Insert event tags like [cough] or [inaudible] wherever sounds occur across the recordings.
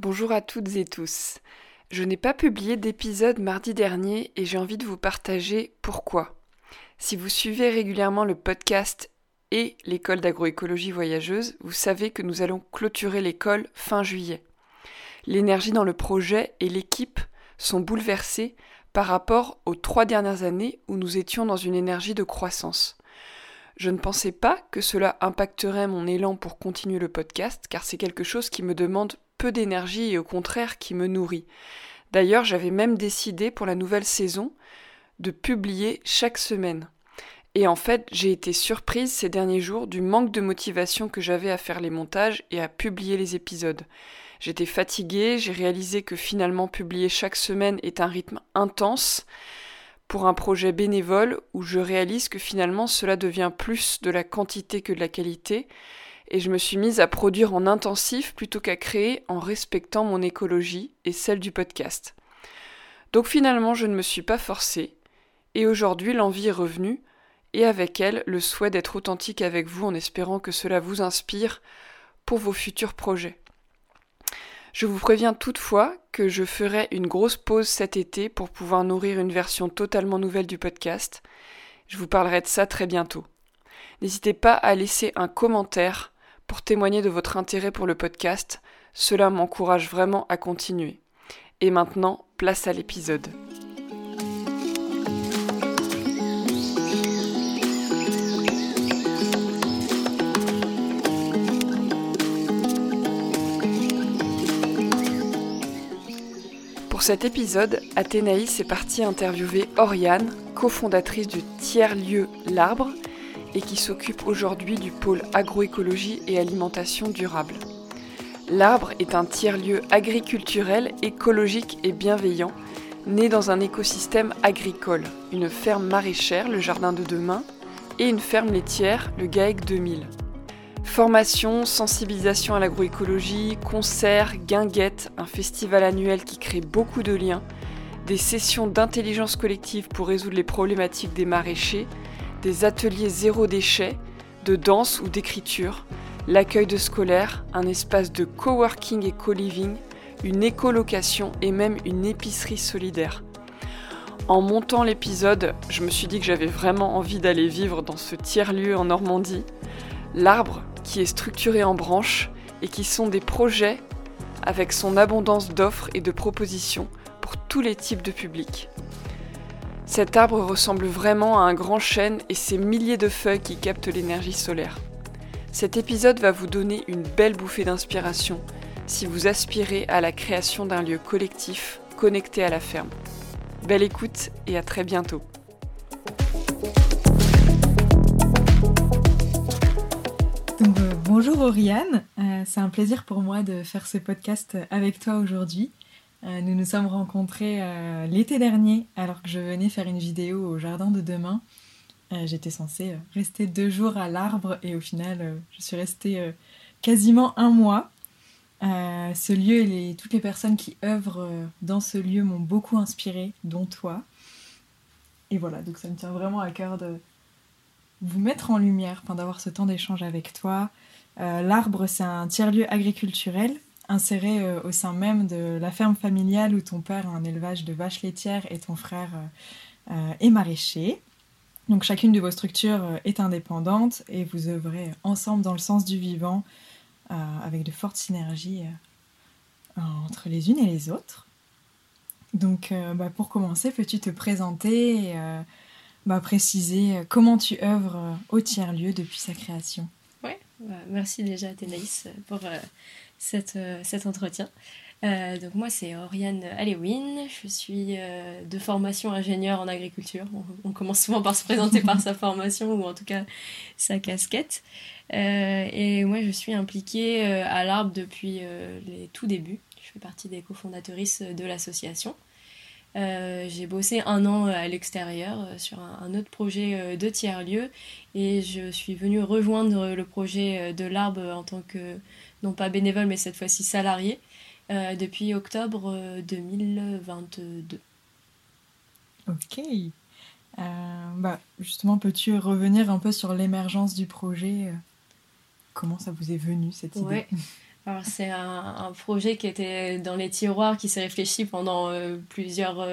Bonjour à toutes et tous. Je n'ai pas publié d'épisode mardi dernier et j'ai envie de vous partager pourquoi. Si vous suivez régulièrement le podcast et l'école d'agroécologie voyageuse, vous savez que nous allons clôturer l'école fin juillet. L'énergie dans le projet et l'équipe sont bouleversées par rapport aux trois dernières années où nous étions dans une énergie de croissance. Je ne pensais pas que cela impacterait mon élan pour continuer le podcast, car c'est quelque chose qui me demande peu d'énergie et au contraire qui me nourrit. D'ailleurs, j'avais même décidé pour la nouvelle saison de publier chaque semaine. Et en fait, j'ai été surprise ces derniers jours du manque de motivation que j'avais à faire les montages et à publier les épisodes. J'étais fatiguée, j'ai réalisé que finalement publier chaque semaine est un rythme intense pour un projet bénévole où je réalise que finalement cela devient plus de la quantité que de la qualité, et je me suis mise à produire en intensif plutôt qu'à créer en respectant mon écologie et celle du podcast. Donc finalement, je ne me suis pas forcée, et aujourd'hui l'envie est revenue, et avec elle le souhait d'être authentique avec vous en espérant que cela vous inspire pour vos futurs projets. Je vous préviens toutefois que je ferai une grosse pause cet été pour pouvoir nourrir une version totalement nouvelle du podcast. Je vous parlerai de ça très bientôt. N'hésitez pas à laisser un commentaire pour témoigner de votre intérêt pour le podcast. Cela m'encourage vraiment à continuer. Et maintenant, place à l'épisode. Pour cet épisode, Athénaïs est partie interviewer Oriane, cofondatrice du tiers-lieu L'Arbre, et qui s'occupe aujourd'hui du pôle agroécologie et alimentation durable. L'Arbre est un tiers-lieu agriculturel, écologique et bienveillant, né dans un écosystème agricole, une ferme maraîchère, le Jardin de Demain, et une ferme laitière, le GAEC 2000. Formation, sensibilisation à l'agroécologie, concerts, guinguettes, un festival annuel qui crée beaucoup de liens, des sessions d'intelligence collective pour résoudre les problématiques des maraîchers, des ateliers zéro déchet, de danse ou d'écriture, l'accueil de scolaires, un espace de coworking et co-living, une écolocation et même une épicerie solidaire. En montant l'épisode, je me suis dit que j'avais vraiment envie d'aller vivre dans ce tiers-lieu en Normandie. L'arbre, qui est structuré en branches et qui sont des projets avec son abondance d'offres et de propositions pour tous les types de publics. Cet arbre ressemble vraiment à un grand chêne et ses milliers de feuilles qui captent l'énergie solaire. Cet épisode va vous donner une belle bouffée d'inspiration si vous aspirez à la création d'un lieu collectif connecté à la ferme. Belle écoute et à très bientôt. Euh, bonjour Oriane, euh, c'est un plaisir pour moi de faire ce podcast avec toi aujourd'hui. Euh, nous nous sommes rencontrés l'été dernier alors que je venais faire une vidéo au jardin de demain. J'étais censée rester deux jours à l'arbre et au final je suis restée quasiment un mois. ce lieu et toutes les personnes qui œuvrent dans ce lieu m'ont beaucoup inspiré, dont toi. Et voilà, donc ça me tient vraiment à cœur de, vous mettre en lumière, d'avoir ce temps d'échange avec toi. Euh, l'arbre, c'est un tiers-lieu agriculturel inséré euh, au sein même de la ferme familiale où ton père a un élevage de vaches laitières et ton frère euh, est maraîcher. Donc chacune de vos structures est indépendante et vous œuvrez ensemble dans le sens du vivant avec de fortes synergies entre les unes et les autres. Donc bah, pour commencer, peux-tu te présenter bah, préciser euh, comment tu œuvres euh, au tiers-lieu depuis sa création? Oui, bah, merci déjà Athénaïs euh, pour cette, cet entretien. donc moi c'est Oriane Alewin, je suis de formation ingénieur en agriculture. On, commence souvent par se présenter par sa formation ou en tout cas sa casquette. et moi je suis impliquée à l'arbre depuis les tout débuts. Je fais partie des cofondatrices de l'association. Euh, j'ai bossé un an à l'extérieur euh, sur un, autre projet euh, de tiers-lieu et je suis venue rejoindre le projet de l'arbre en tant que, non pas bénévole, mais cette fois-ci salarié, depuis octobre 2022. Ok. bah, justement, peux-tu revenir un peu sur l'émergence du projet Comment ça vous est venu cette idée Alors c'est un, projet qui était dans les tiroirs, qui s'est réfléchi pendant plusieurs,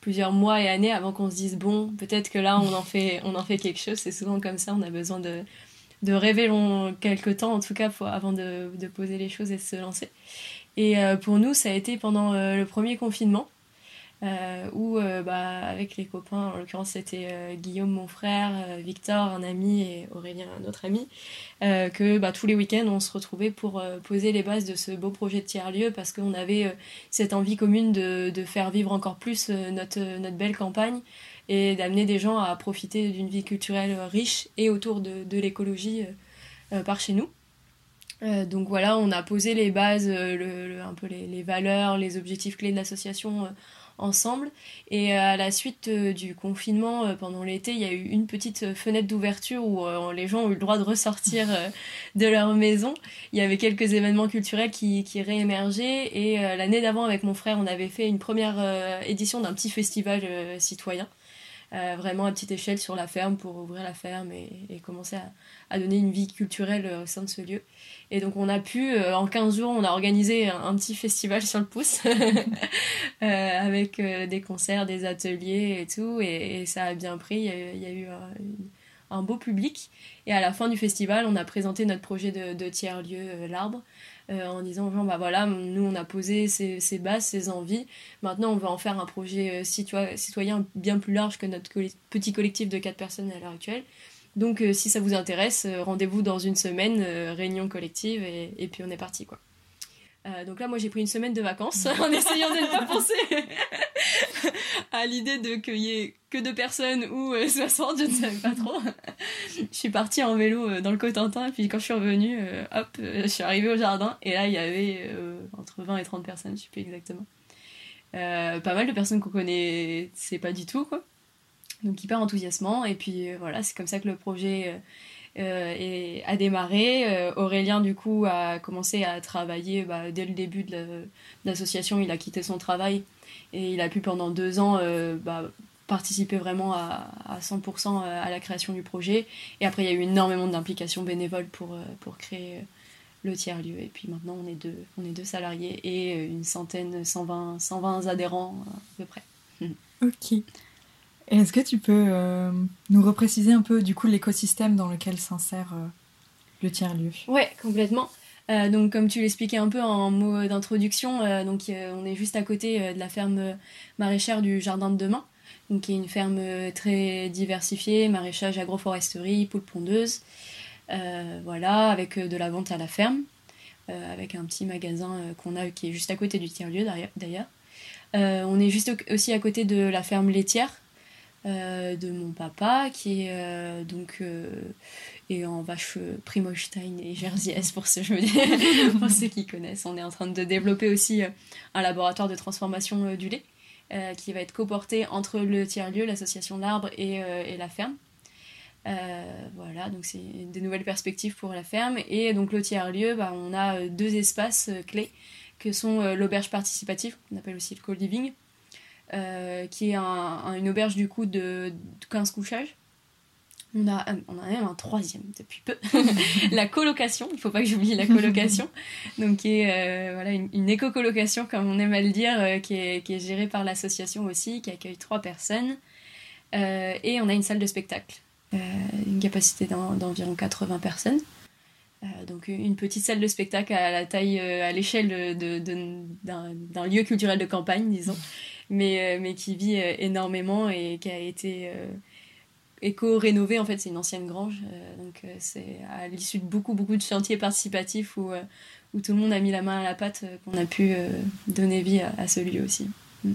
plusieurs mois et années avant qu'on se dise bon, peut-être que là on en fait, on en fait quelque chose. C'est souvent comme ça, on a besoin de, de rêver long, quelques temps en tout cas avant de, poser les choses et de se lancer. Et pour nous, ça a été pendant le premier confinement. Euh, où euh, bah, avec les copains, en l'occurrence c'était euh, Guillaume mon frère, Victor un ami et Aurélien un autre ami, que bah, tous les week-ends on se retrouvait pour poser les bases de ce beau projet de tiers-lieu parce qu'on avait cette envie commune de, de, faire vivre encore plus notre, notre belle campagne et d'amener des gens à profiter d'une vie culturelle riche et autour de, l'écologie par chez nous. donc voilà, on a posé les bases, un peu les, valeurs, les objectifs clés de l'association ensemble. Et euh, à la suite euh, du confinement, euh, pendant l'été, il y a eu une petite fenêtre d'ouverture où les gens ont eu le droit de ressortir de leur maison. Il y avait quelques événements culturels qui, qui réémergeaient. Et l'année d'avant, avec mon frère, on avait fait une première édition d'un petit festival citoyen. Vraiment à petite échelle sur la ferme pour ouvrir la ferme et, commencer à, donner une vie culturelle au sein de ce lieu. Et donc on a pu, euh, en 15 jours, on a organisé un, petit festival sur le pouce [laughs] euh, avec euh, des concerts, des ateliers et tout. Et, ça a bien pris, il y a, eu un, beau public. Et à la fin du festival, on a présenté notre projet de, tiers-lieu, l'arbre. En disant bah voilà nous on a posé ces, bases ces envies. Maintenant on va en faire un projet citoyen bien plus large que notre petit collectif de quatre personnes à l'heure actuelle. Donc euh, si ça vous intéresse, euh, rendez-vous dans une semaine, euh, réunion collective, et, puis on est parti quoi. donc là, moi, j'ai pris une semaine de vacances [laughs] en essayant de ne pas penser [laughs] à l'idée de qu'il y ait que deux personnes ou [laughs] 60, je ne savais pas trop. [laughs] je suis partie en vélo dans le Cotentin, puis quand je suis revenue, hop, je suis arrivée au jardin, et là, il y avait entre 20 et 30 personnes, je sais plus exactement. pas mal de personnes qu'on connaît, c'est pas du tout, quoi. Donc hyper enthousiasmant. Et puis euh, voilà, c'est comme ça que le projet euh, a démarré. Euh, Aurélien, du coup, a commencé à travailler bah, dès le début de l'association. Il a quitté son travail et il a pu pendant deux ans bah, participer vraiment à, 100% à la création du projet. Et après, il y a eu énormément d'implications bénévoles pour, pour créer le tiers-lieu. Et puis maintenant, on est deux, on est deux salariés et une centaine, 120, 120 adhérents à peu près. [laughs] Ok. Est-ce que tu peux euh, nous repréciser un peu du coup l'écosystème dans lequel s'insère euh, le tiers-lieu? Ouais, complètement. Euh, donc comme tu l'expliquais un peu en mots d'introduction, donc on est juste à côté de la ferme maraîchère du Jardin de Demain, qui est une ferme très diversifiée, maraîchage, agroforesterie, poule pondeuse, voilà, avec de la vente à la ferme, avec un petit magasin qu'on a qui est juste à côté du tiers-lieu d'ailleurs. on est juste aussi à côté de la ferme laitière, euh, de mon papa qui est euh, donc euh, est en vache Primostein et Jersies pour ceux, [laughs] pour ceux qui connaissent. On est en train de développer aussi un laboratoire de transformation du lait qui va être coporté entre le tiers-lieu, l'association d'arbres et, et, la ferme. voilà, donc c'est des nouvelles perspectives pour la ferme. Et donc le tiers-lieu, bah, on a deux espaces clés que sont l'auberge participative, qu'on appelle aussi le co-living, euh, qui est une auberge du coup de, 15 couchages. On a, euh, on a même un troisième depuis peu. [laughs] la colocation, il ne faut pas que j'oublie la colocation. [laughs] Donc, qui est euh, voilà, une, éco-colocation, comme on aime à le dire, qui, est, qui, est, gérée par l'association aussi, qui accueille trois personnes. et on a une salle de spectacle, une capacité d'environ 80 personnes. donc une petite salle de spectacle à la taille, à l'échelle d'un lieu culturel de campagne, disons mais, euh, mais qui vit euh, énormément et qui a été euh, éco-rénovée. En fait, c'est une ancienne grange. donc, c'est à l'issue de beaucoup, beaucoup de chantiers participatifs où, où tout le monde a mis la main à la pâte qu'on a pu donner vie à, ce lieu aussi. Mm.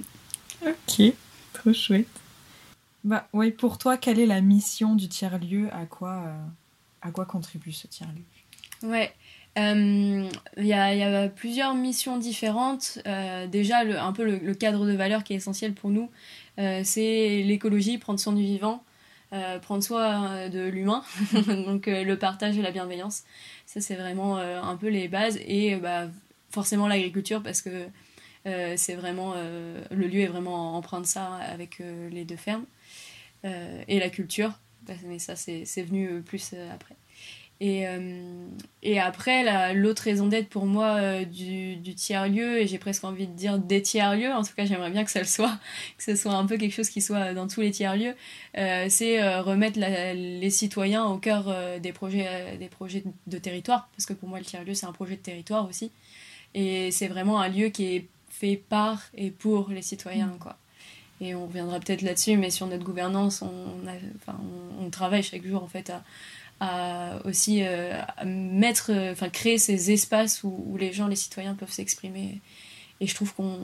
Ok, trop chouette. Bah, ouais, pour toi, quelle est la mission du tiers-lieu? À quoi, à quoi contribue ce tiers-lieu? Ouais, euh, il y, a, plusieurs missions différentes. Euh, déjà, un peu le, cadre de valeur qui est essentiel pour nous, euh, c'est l'écologie, prendre soin du vivant, prendre soin de l'humain, [laughs] donc le partage et la bienveillance. Ça, c'est vraiment un peu les bases. Et bah, forcément l'agriculture, parce que c'est vraiment le lieu est vraiment empreint de ça avec les deux fermes. et la culture, mais ça, c'est venu plus après. Et, euh, et après, l'autre raison d'être pour moi euh, du, du tiers-lieu, et j'ai presque envie de dire des tiers-lieux, en tout cas j'aimerais bien que ça le soit, [laughs] que ce soit un peu quelque chose qui soit dans tous les tiers-lieux, euh, c'est remettre les citoyens au cœur des, projets, des projets de territoire, parce que pour moi le tiers-lieu c'est un projet de territoire aussi, et c'est vraiment un lieu qui est fait par et pour les citoyens, mmh. quoi. Et on reviendra peut-être là-dessus, mais sur notre gouvernance, on, enfin, on, on travaille chaque jour en fait à à aussi euh, mettre, euh, enfin créer ces espaces où, les gens, les citoyens peuvent s'exprimer. Et je trouve qu'on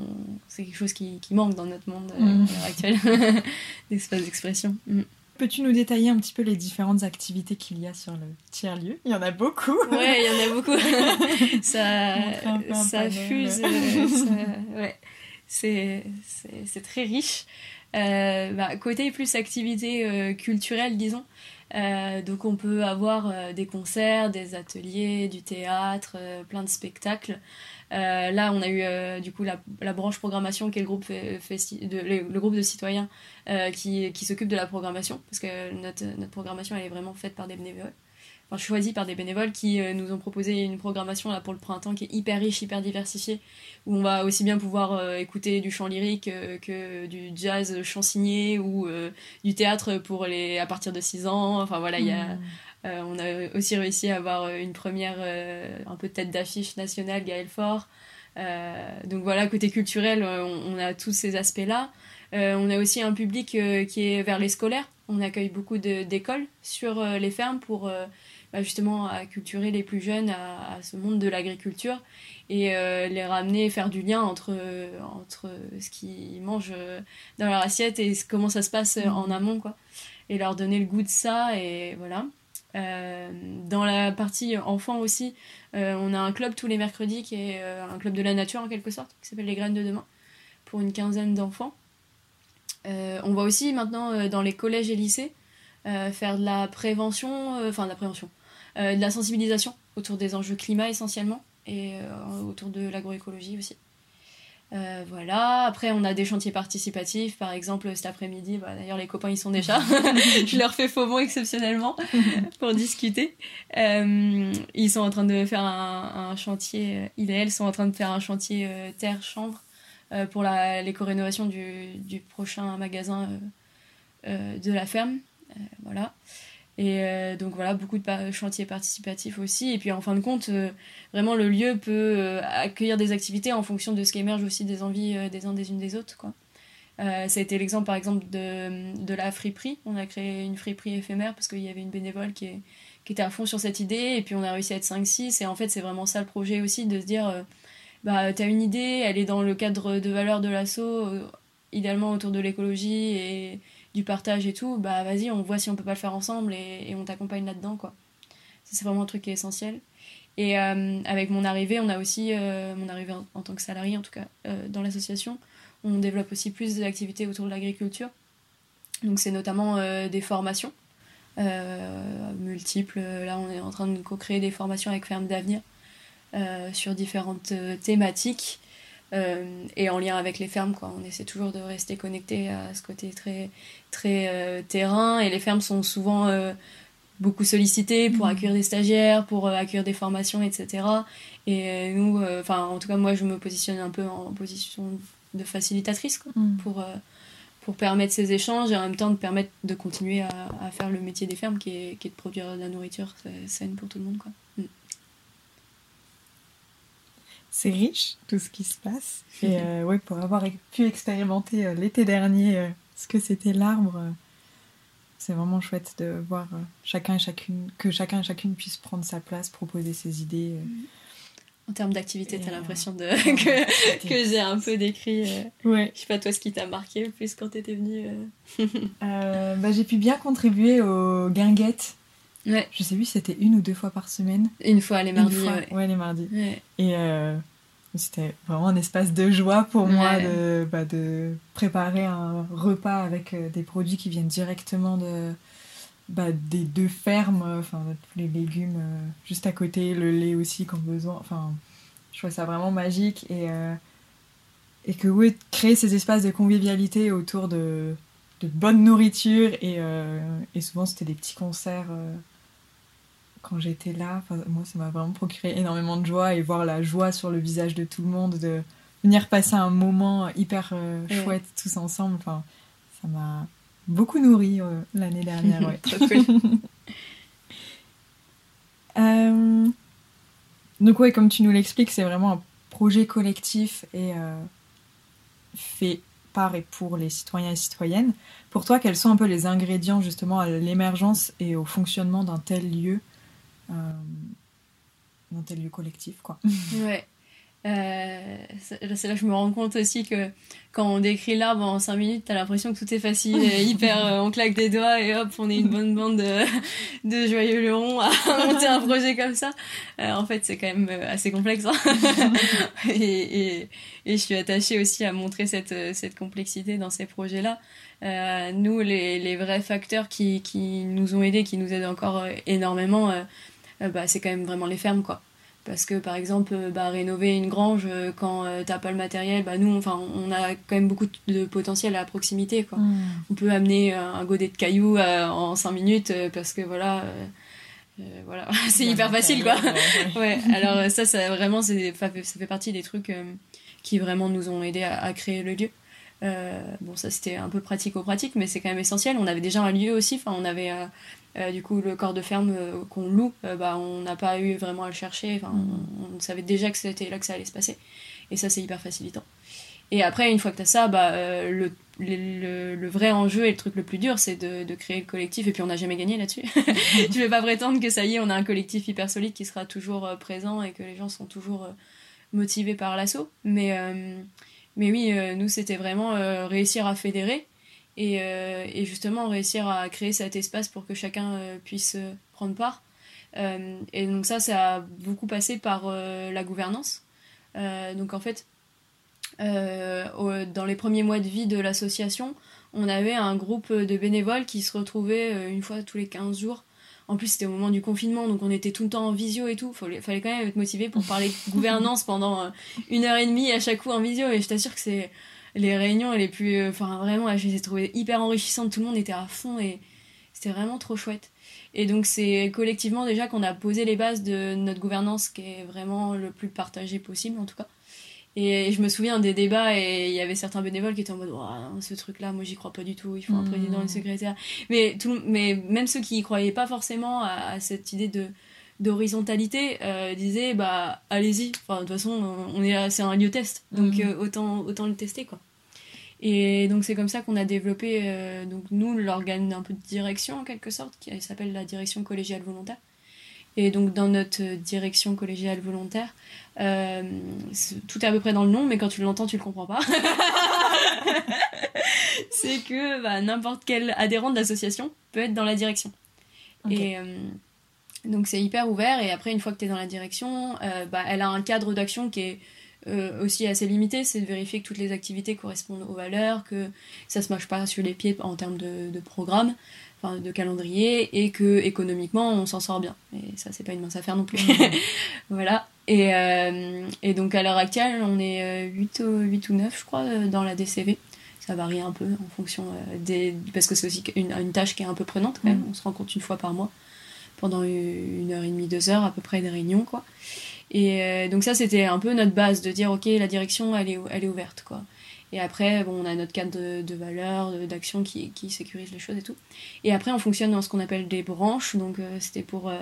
c'est quelque chose qui, qui, manque dans notre monde euh, mm. actuel, [laughs] d'espace d'expression. Mm. Peux-tu nous détailler un petit peu les différentes activités qu'il y a sur le tiers-lieu? Il y en a beaucoup. Ouais, il y en a beaucoup. [laughs] ça ça fuse. ouais. C'est très riche. bah, côté plus activité culturelle, disons, euh, donc on peut avoir euh, des concerts, des ateliers, du théâtre, euh, plein de spectacles. là, on a eu du coup la, branche programmation qui est le groupe, de, le, groupe de citoyens qui, qui s'occupe de la programmation, parce que notre, notre programmation elle est vraiment faite par des bénévoles enfin, choisi par des bénévoles qui euh, nous ont proposé une programmation là, pour le printemps qui est hyper riche, hyper diversifiée, où on va aussi bien pouvoir euh, écouter du chant lyrique euh, que du jazz chansigné ou du théâtre pour les à partir de 6 ans. Enfin voilà, il y a. Mm. on a aussi réussi à avoir une première un peu tête d'affiche nationale, Gaël Fort. donc voilà, côté culturel, on, on a tous ces aspects-là. on a aussi un public qui est vers les scolaires. On accueille beaucoup d'écoles sur les fermes pour bah, justement à culturer les plus jeunes à, ce monde de l'agriculture et euh, les ramener, faire du lien entre, entre ce qu'ils mangent euh, dans leur assiette et comment ça se passe euh, en amont, quoi. Et leur donner le goût de ça, et voilà. dans la partie enfants aussi, on a un club tous les mercredis qui est un club de la nature en quelque sorte, qui s'appelle Les Graines de Demain, pour une quinzaine d'enfants. on va aussi maintenant dans les collèges et lycées faire de la prévention, enfin de la prévention, de la sensibilisation autour des enjeux climat essentiellement et euh, autour de l'agroécologie aussi. Euh, voilà, après on a des chantiers participatifs, par exemple cet après-midi, bah, d'ailleurs les copains ils sont déjà, [laughs] je leur fais faux bon exceptionnellement [laughs] pour discuter. ils sont en train de faire un, chantier, ils et elles sont en train de faire un chantier terre-chambre pour l'éco-rénovation du, du, prochain magasin de la ferme. voilà. Et euh, donc voilà, beaucoup de chantiers participatifs aussi. Et puis en fin de compte, euh, vraiment le lieu peut euh, accueillir des activités en fonction de ce qui émerge aussi des envies des uns des unes des autres. Quoi. ça a été l'exemple par exemple de, de, la friperie. On a créé une friperie éphémère parce qu'il y avait une bénévole qui, est, qui, était à fond sur cette idée. Et puis on a réussi à être 5-6. Et en fait, c'est vraiment ça le projet aussi, de se dire, bah t'as une idée, elle est dans le cadre de valeurs de l'assaut, idéalement autour de l'écologie et du partage et tout, bah vas-y, on voit si on peut pas le faire ensemble et, on t'accompagne là-dedans, quoi. c'est vraiment un truc qui est essentiel. Et euh, avec mon arrivée, on a aussi, euh, mon arrivée en, tant que salarié en tout cas, euh, dans l'association, on développe aussi plus d'activités autour de l'agriculture. Donc c'est notamment des formations multiples. Là, on est en train de co-créer des formations avec Ferme d'Avenir sur différentes thématiques. Euh, et en lien avec les fermes quoi on essaie toujours de rester connecté à ce côté très très euh, terrain et les fermes sont souvent euh, beaucoup sollicitées pour mmh. accueillir des stagiaires pour accueillir des formations etc et nous enfin en tout cas moi je me positionne un peu en position de facilitatrice quoi, mmh. pour pour permettre ces échanges et en même temps de permettre de continuer à, à faire le métier des fermes qui est, qui est de produire de la nourriture saine pour tout le monde quoi. Mmh c'est riche tout ce qui se passe. [laughs] Et euh, ouais, pour avoir pu expérimenter euh, l'été dernier euh, ce que c'était l'arbre, c'est vraiment chouette de voir chacun et chacune, que chacun et chacune puisse prendre sa place, proposer ses idées. En termes d'activité, t'as l'impression de... que, que j'ai un peu décrit. Ouais. Je sais pas toi ce qui t'a marqué le plus quand t'étais venue. bah, j'ai pu bien contribuer aux guinguettes. Ouais. Je sais plus si c'était une ou deux fois par semaine. Une fois les mardis. ouais. les mardis. Et c'était vraiment un espace de joie pour moi de, bah, de préparer un repas avec euh, des produits qui viennent directement de, bah, des deux fermes, enfin les légumes euh, juste à côté, le lait aussi quand besoin. Enfin, je trouvais ça vraiment magique et, euh, et que oui, créer ces espaces de convivialité autour de, de bonne nourriture et, et souvent c'était des petits concerts quand j'étais là. moi, ça m'a vraiment procuré énormément de joie et voir la joie sur le visage de tout le monde, de venir passer un moment hyper chouette tous ensemble. Enfin, ça m'a beaucoup nourri l'année dernière. Ouais. [laughs] [laughs] donc, ouais, comme tu nous l'expliques, c'est vraiment un projet collectif et fait par et pour les citoyens et citoyennes. Pour toi, quels sont un peu les ingrédients justement à l'émergence et au fonctionnement d'un tel lieu, euh, d'un tel lieu collectif quoi [laughs] Ouais. Euh, c'est là que je me rends compte aussi que quand on décrit l'arbre en 5 minutes, t'as l'impression que tout est facile, [laughs] hyper, euh, on claque des doigts et hop, on est une bonne bande de, [laughs] de joyeux lurons à monter un projet comme ça. Euh, en fait, c'est quand même assez complexe. Hein. et, et, et, je suis attachée aussi à montrer cette, cette complexité dans ces projets-là. nous, les, les vrais facteurs qui, qui nous ont aidés, qui nous aident encore énormément, bah, c'est quand même vraiment les fermes, quoi. Parce que par exemple euh, bah, rénover une grange euh, quand euh, t'as pas le matériel bah nous enfin on a quand même beaucoup de potentiel à proximité quoi. Mm. on peut amener un godet de cailloux en 5 minutes parce que voilà voilà. [laughs] C'est hyper facile quoi. ouais, [laughs] alors ça ça vraiment ça fait partie des trucs qui vraiment nous ont aidé à, créer le lieu. Bon ça c'était un peu pratico-pratique mais c'est quand même essentiel. On avait déjà un lieu aussi enfin on avait euh, du coup, le corps de ferme euh, qu'on loue, euh, bah, on n'a pas eu vraiment à le chercher. Enfin, on, savait déjà que c'était là que ça allait se passer. Et ça, c'est hyper facilitant. Et après, une fois que tu as ça, bah, le, le, le, vrai enjeu et le truc le plus dur, c'est de, de créer le collectif. Et puis, on n'a jamais gagné là-dessus. [laughs] tu ne vais pas prétendre que ça y est, on a un collectif hyper solide qui sera toujours présent et que les gens sont toujours motivés par l'assaut. Mais, mais oui, nous, c'était vraiment réussir à fédérer euh, et, justement réussir à créer cet espace pour que chacun euh, puisse euh, prendre part. et donc ça, ça a beaucoup passé par la gouvernance. donc en fait, dans les premiers mois de vie de l'association, on avait un groupe de bénévoles qui se retrouvaient une fois tous les 15 jours. En plus, c'était au moment du confinement, donc on était tout le temps en visio et tout. Il fallait quand même être motivé pour parler gouvernance pendant une heure et demie à chaque coup en visio. Et je t'assure que c'est les réunions les plus. Euh, enfin, vraiment, je les ai trouvées hyper enrichissantes. Tout le monde était à fond et c'était vraiment trop chouette. Et donc, c'est collectivement déjà qu'on a posé les bases de notre gouvernance qui est vraiment le plus partagé possible, en tout cas. Et je me souviens des débats et il y avait certains bénévoles qui étaient en mode ce truc là moi j'y crois pas du tout il faut un président et une mmh. secrétaire mais tout mais même ceux qui y croyaient pas forcément à, cette idée de d'horizontalité euh, disaient bah allez-y enfin de toute façon on est c'est un lieu test donc mmh. euh, autant autant le tester quoi et donc c'est comme ça qu'on a développé, euh, donc nous, l'organe un peu de direction en quelque sorte, qui s'appelle la direction collégiale volontaire. Et donc dans notre direction collégiale volontaire, tout est à peu près dans le nom, mais quand tu l'entends, tu le comprends pas. [laughs] c'est que bah, n'importe quel adhérent de l'association peut être dans la direction. Et donc c'est hyper ouvert, et après, une fois que tu es dans la direction, bah, elle a un cadre d'action qui est euh, aussi assez limité, c'est de vérifier que toutes les activités correspondent aux valeurs, que ça se marche pas sur les pieds en termes de, de programme, enfin de calendrier, et que économiquement on s'en sort bien. Et ça c'est pas une mince affaire non plus. [laughs] voilà. Et, euh, et, donc à l'heure actuelle, on est 8 ou, 8 ou 9 je crois dans la DCV. Ça varie un peu en fonction euh, des... Parce que c'est aussi une, une, tâche qui est un peu prenante quand même. Mm. On se rencontre une fois par mois pendant une heure et demie, deux heures à peu près des réunions quoi. Et euh, donc ça, c'était un peu notre base, de dire, ok, la direction, elle est, ouverte, quoi. Et après, bon, on a notre cadre de, de valeurs, d'action qui, qui sécurise les choses et tout. Et après, on fonctionne dans ce qu'on appelle des branches. Donc, euh, c'était pour euh,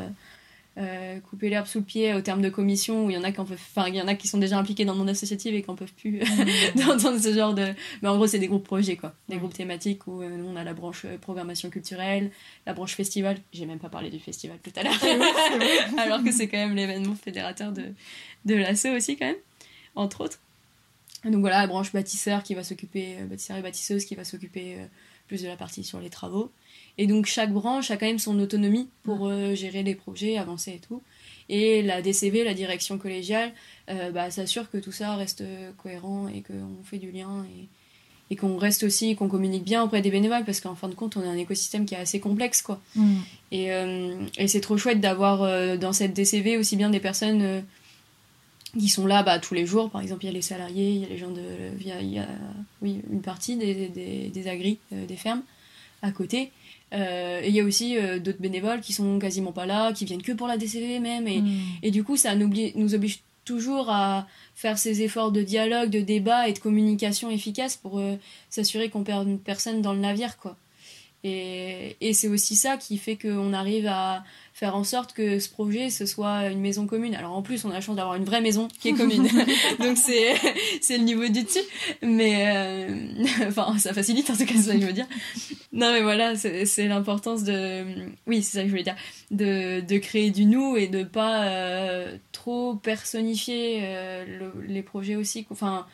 euh, couper l'herbe sous le pied au terme de commission où il y en a qui enfin il y en a qui sont déjà impliqués dans le monde associatif et qui en peuvent plus mmh. [laughs] d'entendre ce genre de mais en gros c'est des groupes projets quoi. Des groupes thématiques où euh, on a la branche euh, programmation culturelle la branche festival. J'ai même pas parlé du festival tout à l'heure. [laughs] Alors que c'est quand même l'événement fédérateur de de l'assaut aussi quand même entre autres. Donc voilà la branche bâtisseur qui va s'occuper bâtisseur et bâtisseuse qui va s'occuper plus de la partie sur les travaux et donc chaque branche a quand même son autonomie pour euh, gérer les projets, avancer et tout. Et la DCV, la direction collégiale, euh, bah, s'assure que tout ça reste cohérent et qu'on fait du lien et, et qu'on reste aussi, qu'on communique bien auprès des bénévoles parce qu'en fin de compte, on a un écosystème qui est assez complexe. quoi. Mm. Et, euh, et c'est trop chouette d'avoir dans cette DCV aussi bien des personnes qui sont là bah, tous les jours. Par exemple, il y a les salariés, il y a les gens de. Il y a, oui, une partie des, des, des agris, des fermes. à côté. Euh, il y a aussi d'autres bénévoles qui sont quasiment pas là, qui viennent que pour la DCV même. Et, mm. et du coup, ça nous, oblige toujours à faire ces efforts de dialogue, de débat et de communication efficace pour s'assurer qu'on perd personne dans le navire, quoi. Et, et c'est aussi ça qui fait qu'on arrive à faire en sorte que ce projet ce soit une maison commune. Alors en plus on a la chance d'avoir une vraie maison qui est commune, [laughs] [laughs] donc c'est [laughs] c'est le niveau du dessus. Mais euh, enfin ça facilite en tout cas ça je veux dire. Non mais voilà c'est l'importance de oui c'est ça que je voulais dire de, de créer du nous et de pas euh, trop personnifier euh, les projets aussi. Enfin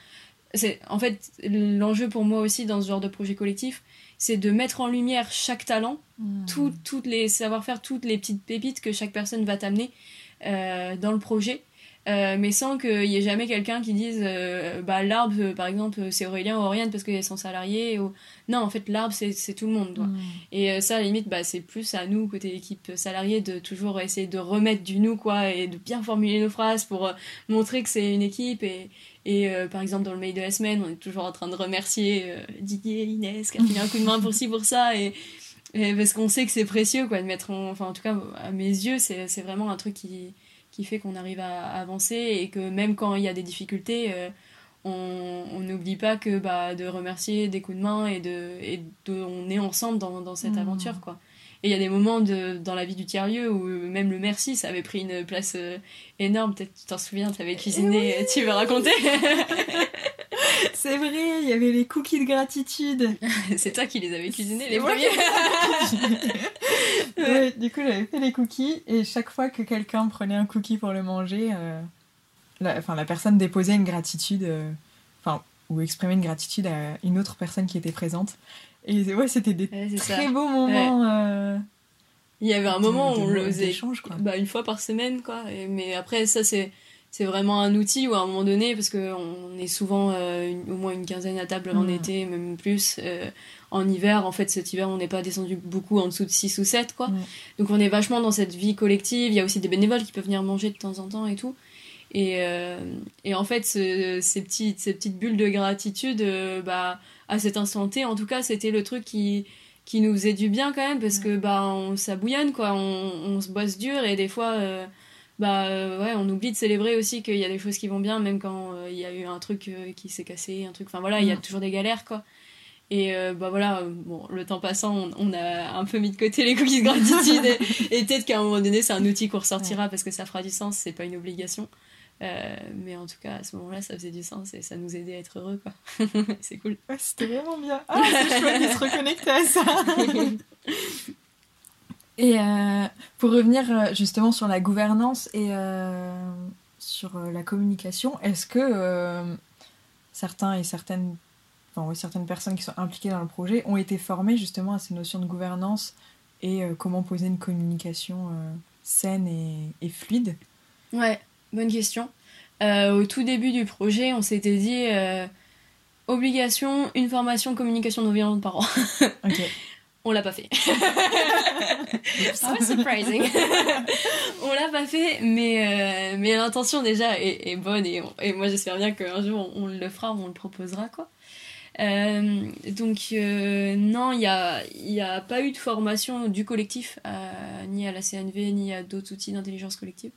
c'est en fait l'enjeu pour moi aussi dans ce genre de projet collectif c'est de mettre en lumière chaque talent, hmm. toutes les savoir-faire, toutes les petites pépites que chaque personne va t'amener euh, dans le projet. Euh, mais sans qu'il y ait jamais quelqu'un qui dise euh, bah l'arbre par exemple c'est Aurélien ou Auriane parce qu'il est son salarié ou non en fait l'arbre c'est tout le monde hmm. et ça à la limite bah c'est plus à nous côté équipe salariée de toujours essayer de remettre du nous quoi et de bien formuler nos phrases pour montrer que c'est une équipe et, et euh, par exemple, dans le mail de la semaine, on est toujours en train de remercier euh, Didier, Inès, qui a mis un coup de main pour ci, pour ça. Et, parce qu'on sait que c'est précieux, quoi, de mettre en, enfin, en tout cas, à mes yeux, c'est, vraiment un truc qui, qui fait qu'on arrive à, avancer et que même quand il y a des difficultés, euh, on n'oublie pas que bah, de remercier des coups de main et de, et de on est ensemble dans, dans cette mmh. aventure, quoi. Et il y a des moments de, dans la vie du tiers-lieu où même le merci, ça avait pris une place euh, énorme. Peut-être tu t'en souviens, tu avais eh cuisiné, tu veux raconter [laughs] C'est vrai, il y avait les cookies de gratitude. [laughs] C'est toi qui les avais cuisinés, les premiers [laughs] ouais, Du coup, j'avais fait les cookies et chaque fois que quelqu'un prenait un cookie pour le manger, euh, la, enfin, la personne déposait une gratitude, euh, enfin, ou exprimait une gratitude à une autre personne qui était présente. Et ouais, c'était des très beaux moments. Euh, Il y avait un moment où on le faisait bah, une fois par semaine, quoi. mais après, ça, c'est c'est vraiment un outil où à un moment donné, parce qu'on est souvent euh, au moins une quinzaine à table en mm. été, même plus. Euh, en hiver, en fait, cet hiver, on n'est pas descendu beaucoup en dessous de 6 ou 7, quoi. Donc on est vachement dans cette vie collective. Il y a aussi des bénévoles qui peuvent venir manger de temps en temps et tout. Et, et en fait, ces, petites, ces petites bulles de gratitude, bah à cet instant T. En tout cas, c'était le truc qui, qui nous faisait du bien quand même, parce que bah, on, ça bouillonne, quoi. On, on se bosse dur et des fois, euh, bah, euh, ouais, on oublie de célébrer aussi qu'il y a des choses qui vont bien, même quand euh, il y a eu un truc qui s'est cassé, un truc. Enfin voilà, il y a toujours des galères, quoi. Et bah voilà, bon, le temps passant, on, a un peu mis de côté [laughs] les cookies de gratitude et, et peut-être qu'à un moment donné, c'est un outil qu'on ressortira parce que ça fera du sens, c'est pas une obligation. Euh, mais en tout cas, à ce moment-là, ça faisait du sens et ça nous aidait à être heureux, quoi. [laughs] c'est cool. c'était vraiment bien. Ah, c'est chouette de se reconnecter à ça. [laughs] et euh, pour revenir euh, justement sur la gouvernance et sur la communication, est-ce que certains et certaines, enfin, oui, certaines personnes qui sont impliquées dans le projet ont été formées justement à ces notions de gouvernance et comment poser une communication saine et, et fluide? Ouais, bonne question. Euh, au tout début du projet, on s'était dit euh, obligation, une formation communication non violente par an. [laughs] Ok. on l'a pas fait. [laughs] ah, surprising. on l'a pas fait, mais, euh, mais l'intention déjà est, bonne et, et moi j'espère bien qu'un jour on, le fera, on le proposera quoi. donc non, il n'y a, y a pas eu de formation du collectif, ni à la CNV, ni à d'autres outils d'intelligence collective.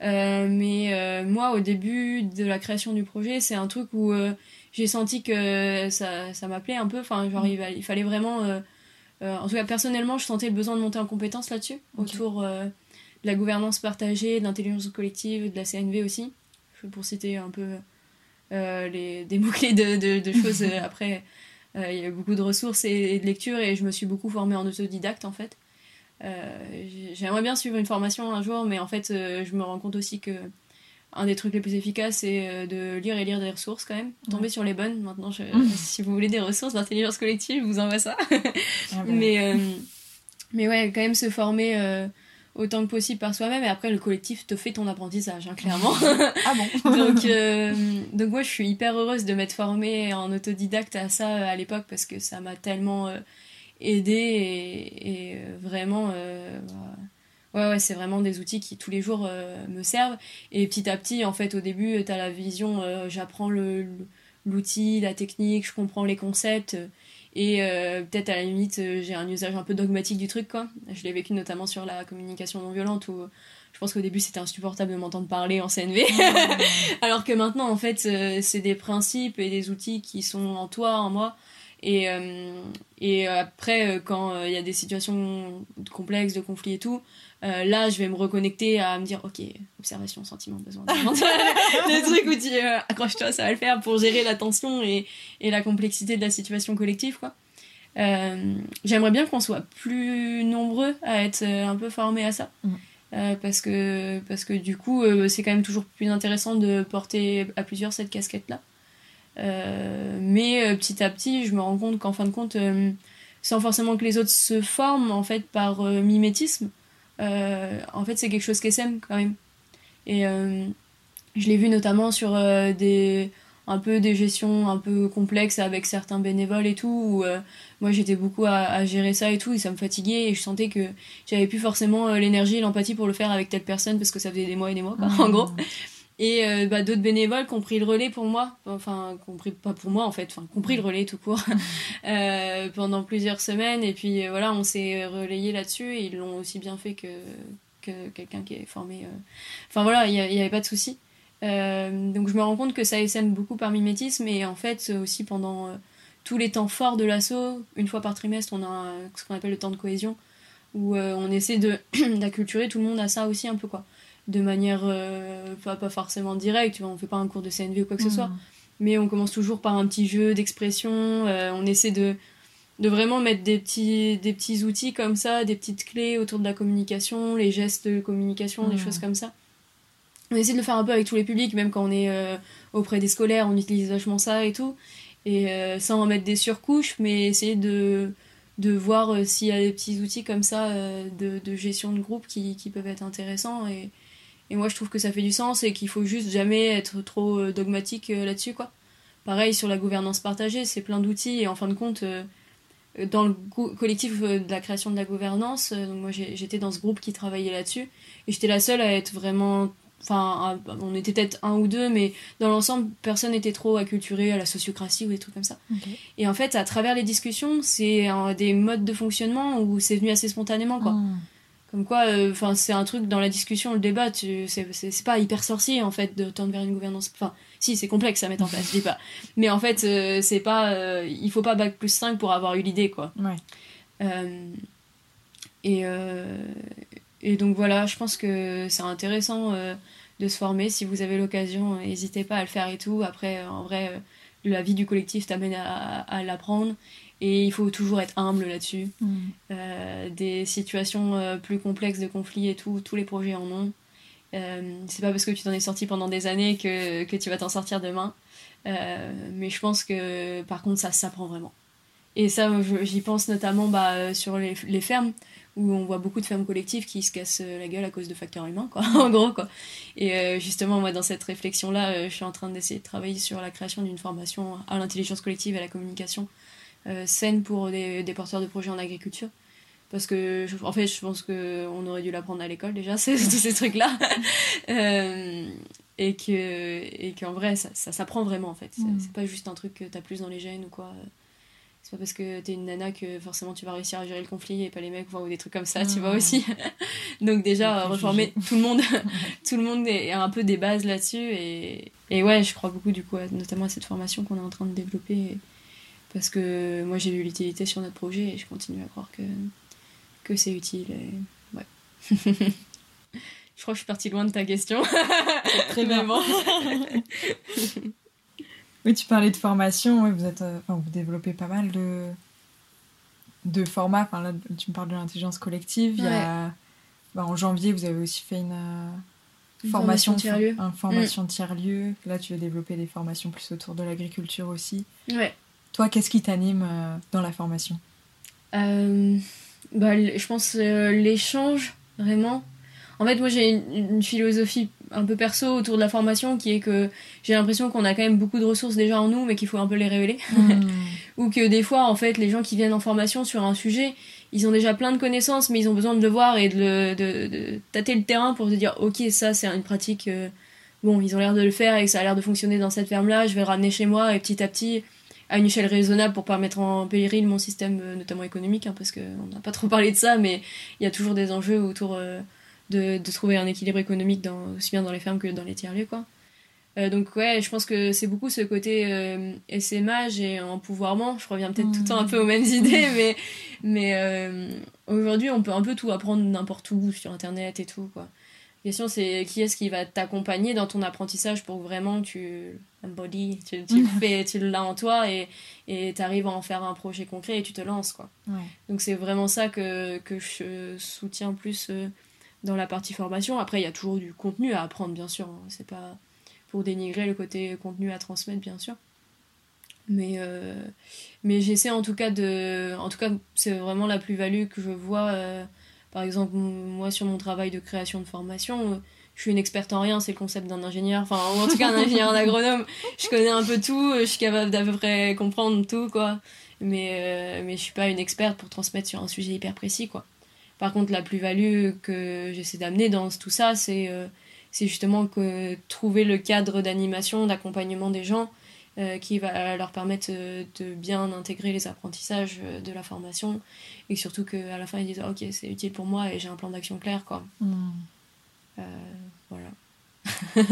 Euh, mais euh, moi, au début de la création du projet, c'est un truc où euh, j'ai senti que ça, ça m'appelait un peu. Enfin, genre, il, il fallait vraiment. en tout cas, personnellement, je sentais le besoin de monter en compétence là-dessus, autour de la gouvernance partagée, de l'intelligence collective, de la CNV aussi, pour citer un peu les, des [laughs] mots-clés de, de, de, choses. [laughs] après, il y a beaucoup de ressources et, de lectures et je me suis beaucoup formée en autodidacte en fait. Euh, j'aimerais bien suivre une formation un jour, mais en fait, euh, je me rends compte aussi que un des trucs les plus efficaces, c'est euh, de lire et lire des ressources quand même. Tomber sur les bonnes. Maintenant, [laughs] si vous voulez des ressources d'intelligence collective, je vous envoie ça. Ah bah [laughs] mais, mais ouais, quand même se former autant que possible par soi-même. Et après, le collectif te fait ton apprentissage, hein, clairement. [laughs] ah bon donc, donc, moi, je suis hyper heureuse de m'être formée en autodidacte à ça à l'époque parce que ça m'a tellement aider et, et euh, vraiment euh, ouais, ouais c'est vraiment des outils qui tous les jours euh, me servent et petit à petit en fait au début tu as la vision j'apprends le l'outil la technique je comprends les concepts Et peut-être à la limite, j'ai un usage un peu dogmatique du truc, quoi. Je l'ai vécu notamment sur la communication non violente où je pense qu'au début c'était insupportable de m'entendre parler en CNV. [laughs] Alors que maintenant, en fait, c'est des principes et des outils qui sont en toi, en moi. Et, et après, quand il y a des situations complexes, de conflits et tout, euh, là, je vais me reconnecter à me dire, ok, observation, sentiment, besoin. [laughs] des trucs où tu euh, accroche-toi, ça va le faire pour gérer la tension et, et la complexité de la situation collective, quoi. Euh, J'aimerais bien qu'on soit plus nombreux à être euh, un peu formés à ça. Mm. Euh, parce, que, parce que du coup, c'est quand même toujours plus intéressant de porter à plusieurs cette casquette-là. Mais petit à petit, je me rends compte qu'en fin de compte, sans forcément que les autres se forment, en fait, par mimétisme, euh, en fait, c'est quelque chose qui s'aime quand même. Et euh, je l'ai vu notamment sur euh, des un peu des gestions un peu complexes avec certains bénévoles et tout où moi j'étais beaucoup à, gérer ça et tout et ça me fatiguait et je sentais que j'avais plus forcément l'énergie et l'empathie pour le faire avec telle personne parce que ça faisait des mois et des mois en gros et euh, bah, d'autres bénévoles qui ont pris le relais pour moi, enfin, compris pas pour moi en fait, enfin, compris le relais tout court [laughs] euh, pendant plusieurs semaines. Et puis euh, voilà, on s'est relayé là-dessus et ils l'ont aussi bien fait que, que quelqu'un qui est formé. Enfin voilà, il n'y avait pas de souci. donc je me rends compte que ça essaime beaucoup par mimétisme et en fait aussi pendant tous les temps forts de l'assaut, une fois par trimestre, on a ce qu'on appelle le temps de cohésion où on essaie de [clears throat] d'acculturer tout le monde à ça aussi un peu quoi de manière euh, pas, pas, forcément directe, tu vois, on fait pas un cours de CNV ou quoi que ce soit, mm. mais on commence toujours par un petit jeu d'expression, euh, on essaie de, de vraiment mettre des petits, des petits outils comme ça, des petites clés autour de la communication, les gestes de communication, des mm. choses comme ça. On essaie de le faire un peu avec tous les publics, même quand on est euh, auprès des scolaires, on utilise vachement ça et tout, et sans en mettre des surcouches, mais essayer de de voir s'il y a des petits outils comme ça de, de, gestion de groupe qui, qui peuvent être intéressants et, et moi, je trouve que ça fait du sens et qu'il faut juste jamais être trop euh, dogmatique euh, là-dessus, quoi. Pareil sur la gouvernance partagée, c'est plein d'outils et en fin de compte, euh, dans le collectif de la création de la gouvernance, donc moi j'étais dans ce groupe qui travaillait là-dessus et j'étais la seule à être vraiment enfin on était peut-être un ou deux mais dans l'ensemble personne n'était trop acculturé à la sociocratie ou des trucs comme ça et en fait à travers les discussions c'est des modes de fonctionnement où c'est venu assez spontanément quoi ah. Comme quoi, euh, enfin, c'est un truc dans la discussion, le débat, c'est pas hyper sorcier en fait de tendre vers une gouvernance. Enfin, si, c'est complexe à mettre en place, je dis pas. Mais en fait, euh, c'est pas. Euh, il faut pas bac plus 5 pour avoir eu l'idée, quoi. et, et donc voilà, je pense que c'est intéressant de se former. Si vous avez l'occasion, n'hésitez pas à le faire et tout. Après, en vrai, la vie du collectif t'amène à, à l'apprendre. Et il faut toujours être humble là-dessus. Mm. Euh, des situations euh, plus complexes de conflits et tout, tous les projets en ont. Euh, c'est pas parce que tu t'en es sorti pendant des années que, que tu vas t'en sortir demain. mais je pense que par contre, ça s'apprend vraiment. Et ça, j'y pense notamment bah, sur les, les, fermes, où on voit beaucoup de fermes collectives qui se cassent la gueule à cause de facteurs humains, quoi, [laughs] en gros. Quoi. Et justement, moi, dans cette réflexion-là, je suis en train d'essayer de travailler sur la création d'une formation à l'intelligence collective et à la communication euh, saine pour des, porteurs de projets en agriculture. Parce que en fait je pense que on aurait dû l'apprendre à l'école déjà [laughs] tous ces trucs là [laughs] euh, et que et qu'en vrai ça, ça s'apprend vraiment en fait. Mm. c'est pas juste un truc que t'as plus dans les gènes ou quoi. C'est pas parce que t'es une nana que forcément tu vas réussir à gérer le conflit et pas les mecs ou des trucs comme ça tu vois aussi. [laughs] Donc déjà reformer tout le monde. Tout le monde est un peu des bases là-dessus et, et ouais je crois beaucoup du coup notamment à cette formation qu'on est en train de développer parce que moi j'ai vu l'utilité sur notre projet et je continue à croire que, que c'est utile. Et... Ouais. [laughs] je crois que je suis partie loin de ta question. [laughs] Très bien. [laughs] oui, tu parlais de formation, vous, êtes, euh, enfin, vous développez pas mal de, de formats. Enfin, là, tu me parles de l'intelligence collective. Il y a, bah, en janvier, vous avez aussi fait une, euh, formation, tiers-lieu. Formation mm. tiers-lieu. Là, tu veux développer des formations plus autour de l'agriculture aussi. Ouais. Toi, qu'est-ce qui t'anime euh, dans la formation? Euh, bah, Je pense euh, l'échange, vraiment. En fait, moi, j'ai une, philosophie un peu perso autour de la formation qui est que j'ai l'impression qu'on a quand même beaucoup de ressources déjà en nous, mais qu'il faut un peu les révéler. Hmm. [laughs] Ou que des fois, en fait, les gens qui viennent en formation sur un sujet, ils ont déjà plein de connaissances, mais ils ont besoin de le voir et de, le, de, tâter le terrain pour se dire, ok, ça, c'est une pratique. bon, ils ont l'air de le faire et que ça a l'air de fonctionner dans cette ferme-là, je vais le ramener chez moi et petit à petit à une échelle raisonnable pour pas mettre en péril mon système, notamment économique, hein, parce qu'on n'a pas trop parlé de ça, mais il y a toujours des enjeux autour de, de, trouver un équilibre économique dans, aussi bien dans les fermes que dans les tiers-lieux, quoi. Euh, donc ouais, je pense que c'est beaucoup ce côté euh, SMH et empouvoirment. Je reviens peut-être tout le temps un peu aux mêmes [laughs] idées, mais, mais euh, aujourd'hui, on peut un peu tout apprendre n'importe où, sur Internet et tout, quoi. La question, c'est qui est-ce qui va t'accompagner dans ton apprentissage pour que vraiment tu embody, tu, tu le fais, tu l'as en toi et tu arrives à en faire un projet concret et tu te lances, quoi. Donc c'est vraiment ça que, que je soutiens plus dans la partie formation. Après, il y a toujours du contenu à apprendre, bien sûr. Hein. C'est pas pour dénigrer le côté contenu à transmettre, bien sûr. Mais, euh, mais j'essaie en tout cas de. En tout cas, c'est vraiment la plus-value que je vois. Euh, par exemple, moi, sur mon travail de création de formation, euh, je suis une experte en rien, c'est le concept d'un ingénieur. Enfin, en tout cas, un ingénieur, agronome. Je connais un peu tout, je suis capable d'à peu près comprendre tout, quoi. Mais, mais je suis pas une experte pour transmettre sur un sujet hyper précis, quoi. Par contre, la plus-value que j'essaie d'amener dans tout ça, c'est c'est justement que trouver le cadre d'animation, d'accompagnement des gens euh, qui va leur permettre euh, de bien intégrer les apprentissages euh, de la formation et surtout qu'à la fin ils disent ok c'est utile pour moi et j'ai un plan d'action clair quoi. Hmm. voilà. [laughs]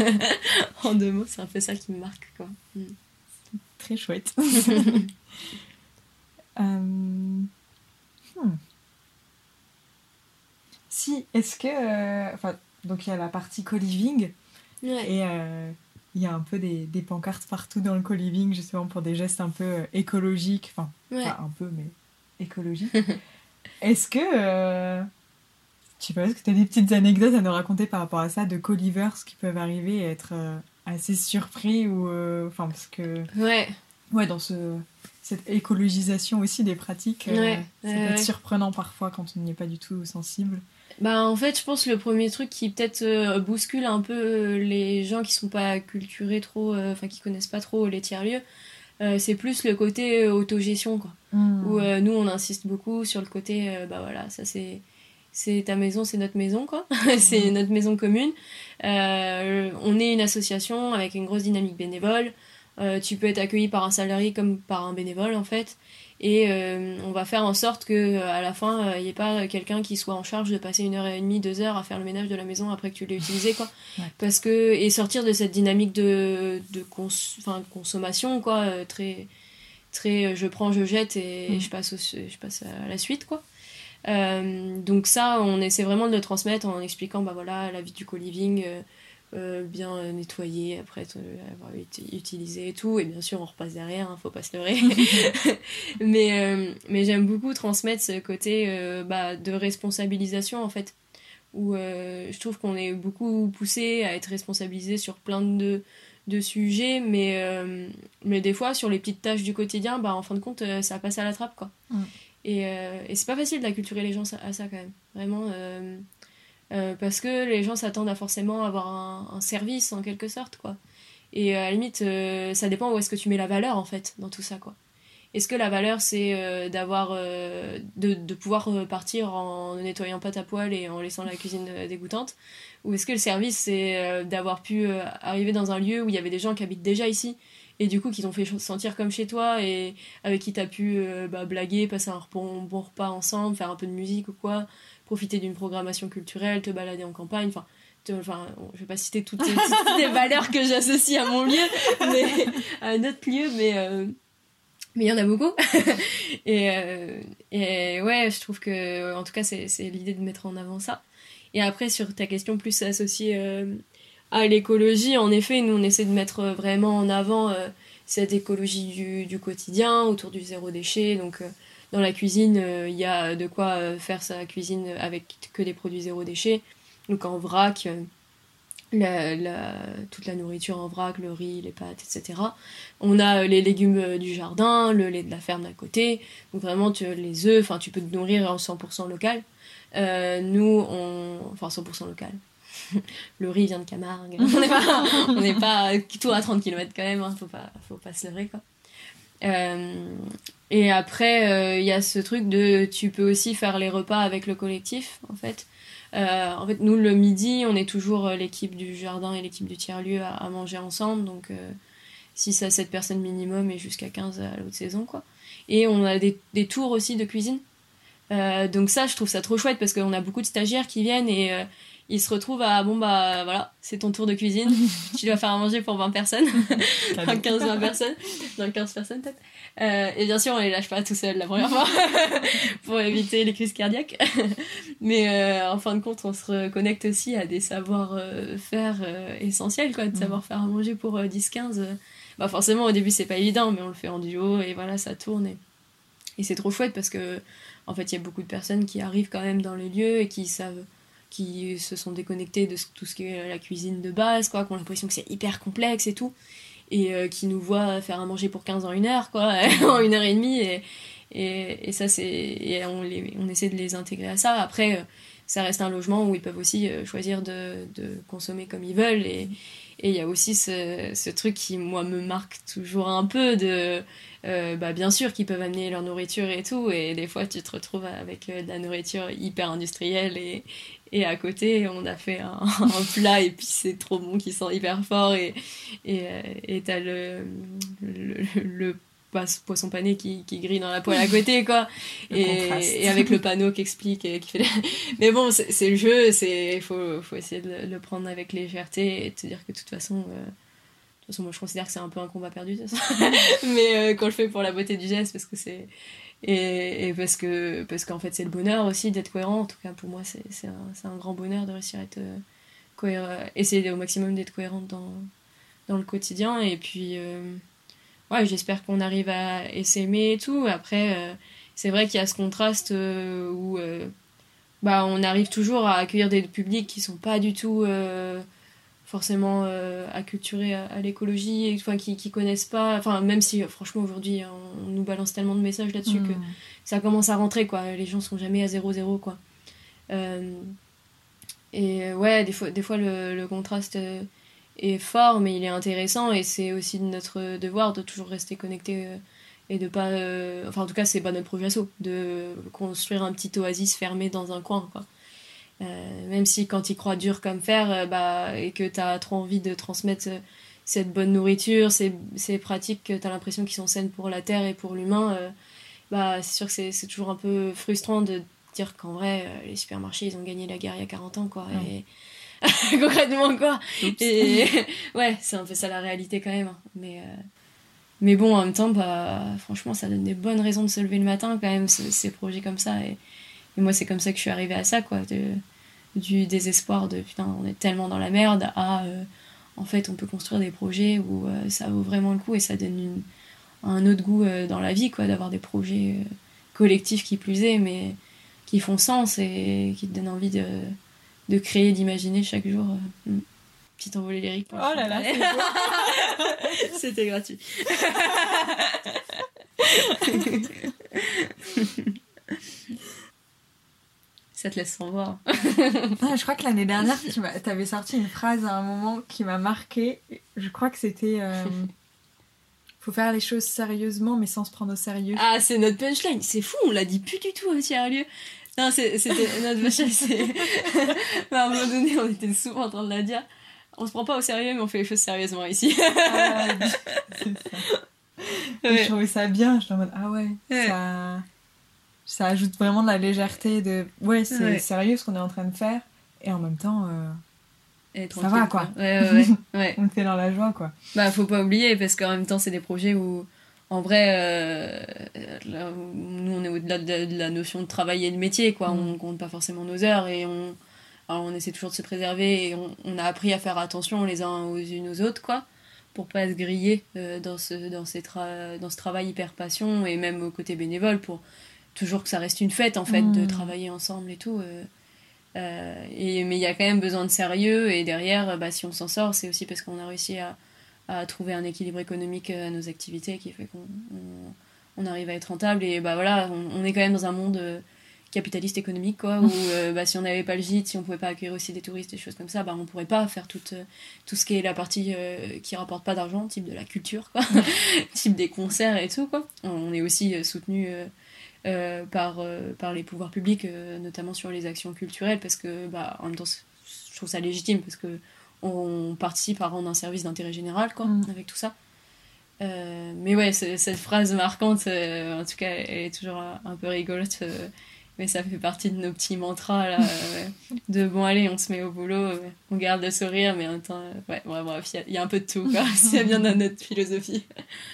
en deux mots c'est un peu ça qui me marque quoi. Hmm. Très chouette. [laughs] Hmm. Si, est-ce que. Enfin, donc il y a la partie co-living. Et euh, il y a un peu des, des, pancartes partout dans le co-living, justement pour des gestes un peu euh, écologiques. Enfin, pas un peu, mais écologiques. [laughs] est-ce que. Euh, je sais est-ce que tu as des petites anecdotes à nous raconter par rapport à ça, de co-livers qui peuvent arriver et être assez surpris ou. Enfin, parce que. Ouais. Ouais, dans ce cette écologisation aussi des pratiques, ça peut être surprenant parfois quand on n'y est pas du tout sensible. Bah en fait je pense que le premier truc qui peut-être euh, bouscule un peu euh, les gens qui sont pas culturés trop, euh, enfin qui connaissent pas trop les tiers-lieux, c'est plus le côté autogestion quoi. Hmm. Où nous on insiste beaucoup sur le côté bah voilà ça c'est c'est ta maison c'est notre maison quoi, [laughs] c'est hmm. notre maison commune. on est une association avec une grosse dynamique bénévole. tu peux être accueilli par un salarié comme par un bénévole en fait et euh, on va faire en sorte que euh, à la fin il euh, n'y ait pas quelqu'un qui soit en charge de passer une heure et demie deux heures à faire le ménage de la maison après que tu l'aies utilisé quoi. Parce que et sortir de cette dynamique de, de consommation quoi très très je prends je jette et, mm. je passe je passe à la suite quoi. Donc ça on essaie vraiment de le transmettre en expliquant bah voilà la vie du co-living euh, bien nettoyé après avoir été utilisé et tout. Et bien sûr on repasse derrière hein, faut pas se leurrer. [laughs] Mais euh, mais j'aime beaucoup transmettre ce côté euh, bah, de responsabilisation en fait. Où je trouve qu'on est beaucoup poussé à être responsabilisé sur plein de de sujets mais mais des fois sur les petites tâches du quotidien bah en fin de compte ça passe à la trappe quoi. Et, et c'est pas facile d'acculturer les gens à ça quand même. Vraiment euh, parce que les gens s'attendent à forcément avoir un, service en quelque sorte quoi. Et euh, à la limite euh, ça dépend où est-ce que tu mets la valeur en fait dans tout ça quoi. Est-ce que la valeur c'est d'avoir de, pouvoir partir en ne nettoyant pas ta poêle et en laissant la cuisine dégoûtante? Ou est-ce que le service c'est d'avoir pu arriver dans un lieu où il y avait des gens qui habitent déjà ici et du coup qui t'ont fait sentir comme chez toi et avec qui t'as pu bah, blaguer passer un bon, bon repas ensemble faire un peu de musique ou quoi? Profiter d'une programmation culturelle, te balader en campagne, enfin, enfin, je vais pas citer toutes, les valeurs que j'associe à mon lieu, mais à un autre lieu, mais euh, il y en a beaucoup. [laughs] et, euh, et ouais, je trouve que, en tout cas, c'est l'idée de mettre en avant ça. Et après, sur ta question plus associée euh, à l'écologie, en effet, nous, on essaie de mettre vraiment en avant cette écologie du, du, quotidien, autour du zéro déchet, donc dans la cuisine, euh, il y a de quoi euh, faire sa cuisine avec que des produits zéro déchet. Donc en vrac, euh, toute la nourriture en vrac, le riz, les pâtes, etc. On a les légumes du jardin, le lait de la ferme d'à côté. Donc vraiment, les œufs, tu peux te nourrir en 100% local. nous, on... Enfin 100% local. [laughs] le riz vient de Camargue. [laughs] on n'est pas, pas tout à 30 km quand même, hein. faut, pas, faut pas se leurrer quoi. Et après, euh, il y a ce truc de tu peux aussi faire les repas avec le collectif, en fait. Euh, en fait, nous, le midi, on est toujours l'équipe du jardin et l'équipe du tiers-lieu à, manger ensemble. Donc, 6 à 7 personnes minimum et jusqu'à 15 à l'autre saison, quoi. Et on a des, des tours aussi de cuisine. Euh, donc ça, je trouve ça trop chouette parce qu'on a beaucoup de stagiaires qui viennent et ils se retrouvent à bon bah voilà, c'est ton tour de cuisine, [laughs] tu dois faire à manger pour 20 personnes, [laughs] 15-20 personnes, dans 15 personnes peut-être. Euh, et bien sûr, on les lâche pas tout seul la première fois [laughs] pour éviter les crises cardiaques. Mais euh, en fin de compte, on se reconnecte aussi à des savoir-faire euh, essentiels, quoi, de mm. savoir faire à manger pour 10-15. Bah forcément, au début, c'est pas évident, mais on le fait en duo et voilà, ça tourne. Et, et c'est trop chouette parce que, en fait, il y a beaucoup de personnes qui arrivent quand même dans les lieux et qui savent qui se sont déconnectés de tout ce qui est la cuisine de base, quoi, qui ont l'impression que c'est hyper complexe et tout, et euh, qui nous voient faire à manger pour 15 ans une heure, quoi, [laughs] en une heure et demie, et, et, ça, c'est. On, les, on essaie de les intégrer à ça. Après, euh, ça reste un logement où ils peuvent aussi euh, choisir de, de consommer comme ils veulent, et il y a aussi ce, ce, truc qui, moi, me marque toujours un peu de. Bah, bien sûr qu'ils peuvent amener leur nourriture et tout, et des fois tu te retrouves avec de la nourriture hyper industrielle et, et à côté, on a fait un, [laughs] un plat et puis c'est trop bon qui sent hyper fort. Et et euh, et t'as le, le, le, poisson pané qui, qui grille dans la poêle à côté, quoi. [laughs] et, et, avec le panneau qui explique. Et qui fait... [laughs] Mais bon, c'est le jeu, il faut, faut essayer de le prendre avec légèreté et te dire que de toute façon. Euh, toute façon, moi je considère que c'est un peu un combat perdu, [laughs] mais euh, quand je fais pour la beauté du geste, parce que c'est et, et, parce que parce qu'en fait c'est le bonheur aussi d'être cohérent. En tout cas pour moi c'est un, un, grand bonheur de réussir à être euh, cohérent essayer au maximum d'être cohérente dans, dans le quotidien. Et puis euh, ouais j'espère qu'on arrive à s'aimer et tout. Après c'est vrai qu'il y a ce contraste où bah on arrive toujours à accueillir des publics qui sont pas du tout forcément euh, acculturés à, à l'écologie, enfin qui, qui connaissent pas, enfin même si franchement aujourd'hui on, nous balance tellement de messages là-dessus que mm. ça commence à rentrer quoi, les gens sont jamais à 0-0 quoi. Euh, et ouais, des fois, des fois le, le, contraste est fort, mais il est intéressant et c'est aussi notre devoir de toujours rester connecté euh, et de pas. Euh, enfin, en tout cas, c'est pas notre projet de construire un petit oasis fermé dans un coin quoi. Euh, même si quand il croit dur comme fer, euh, bah, et que tu as trop envie de transmettre euh, cette bonne nourriture, ces, ces pratiques que tu as l'impression qu'ils sont saines pour la terre et pour l'humain, bah, c'est sûr que c'est toujours un peu frustrant de dire qu'en vrai, les supermarchés, ils ont gagné la guerre il y a 40 ans, quoi. Et... [laughs] concrètement, quoi. Et [laughs] ouais, c'est un peu ça la réalité quand même. Hein. Mais, mais bon, en même temps, bah, franchement, ça donne des bonnes raisons de se lever le matin quand même, ces projets comme ça. Et, et moi, c'est comme ça que je suis arrivée à ça, quoi. du désespoir de putain, on est tellement dans la merde à euh, en fait, on peut construire des projets où euh, ça vaut vraiment le coup et ça donne une, un autre goût euh, dans la vie, quoi, d'avoir des projets collectifs qui plus est, mais qui font sens et qui te donnent envie de, de créer, d'imaginer chaque jour. Hmm. Petit envolée lyrique. Oh là là, [laughs] c'était gratuit. [laughs] ça te laisse sans voix. [laughs] ah, je crois que l'année dernière, tu avais sorti une phrase à un moment qui m'a marqué. Je crois que c'était. Euh, faut faire les choses sérieusement, mais sans se prendre au sérieux. Ah, c'est notre punchline. C'est fou, on l'a dit plus du tout au tiers-lieu. Non, c'était notre punchline. [laughs] [laughs] à un moment donné, on était souvent en train de la dire. On se prend pas au sérieux, mais on fait les choses sérieusement ici. ah, c'est ça. Je trouvais ça bien. Je en mode, ah ouais. ça ça ajoute vraiment de la légèreté de ouais c'est sérieux ce qu'on est en train de faire. Et en même temps euh, ça va quoi, Ouais, ouais, [laughs] on fait dans la joie quoi. Bah faut pas oublier parce qu'en même temps c'est des projets où en vrai euh, nous on est au-delà de, la notion de travail et de métier quoi. Mm. on compte pas forcément nos heures et on on essaie toujours de se préserver et on, on, a appris à faire attention les uns aux unes aux autres quoi pour pas se griller euh, dans ce dans ces dans ce travail hyper passion et même au côté bénévole pour toujours que ça reste une fête en fait de mm. travailler ensemble et tout. Euh, euh, et, mais il y a quand même besoin de sérieux et derrière, bah, si on s'en sort, c'est aussi parce qu'on a réussi à, à, trouver un équilibre économique à nos activités qui fait qu'on on, arrive à être rentable. Et bah voilà, on, est quand même dans un monde euh, capitaliste économique quoi où [laughs] bah, si on n'avait pas le gîte si on pouvait pas accueillir aussi des touristes des choses comme ça bah on pourrait pas faire tout, tout ce qui est la partie qui rapporte pas d'argent type de la culture quoi [laughs] type des concerts et tout quoi on est aussi soutenu euh, par, euh, par les pouvoirs publics, euh, notamment sur les actions culturelles, parce que, bah, en même temps, je trouve ça légitime, parce que on participe à rendre un service d'intérêt général, quoi, mm. avec tout ça. mais ouais, cette phrase marquante, en tout cas, elle est toujours un, peu rigolote mais ça fait partie de nos petits mantras là, de bon allez on se met au boulot on garde le sourire mais en temps ouais bref il y, a un peu de tout quoi ça vient de notre philosophie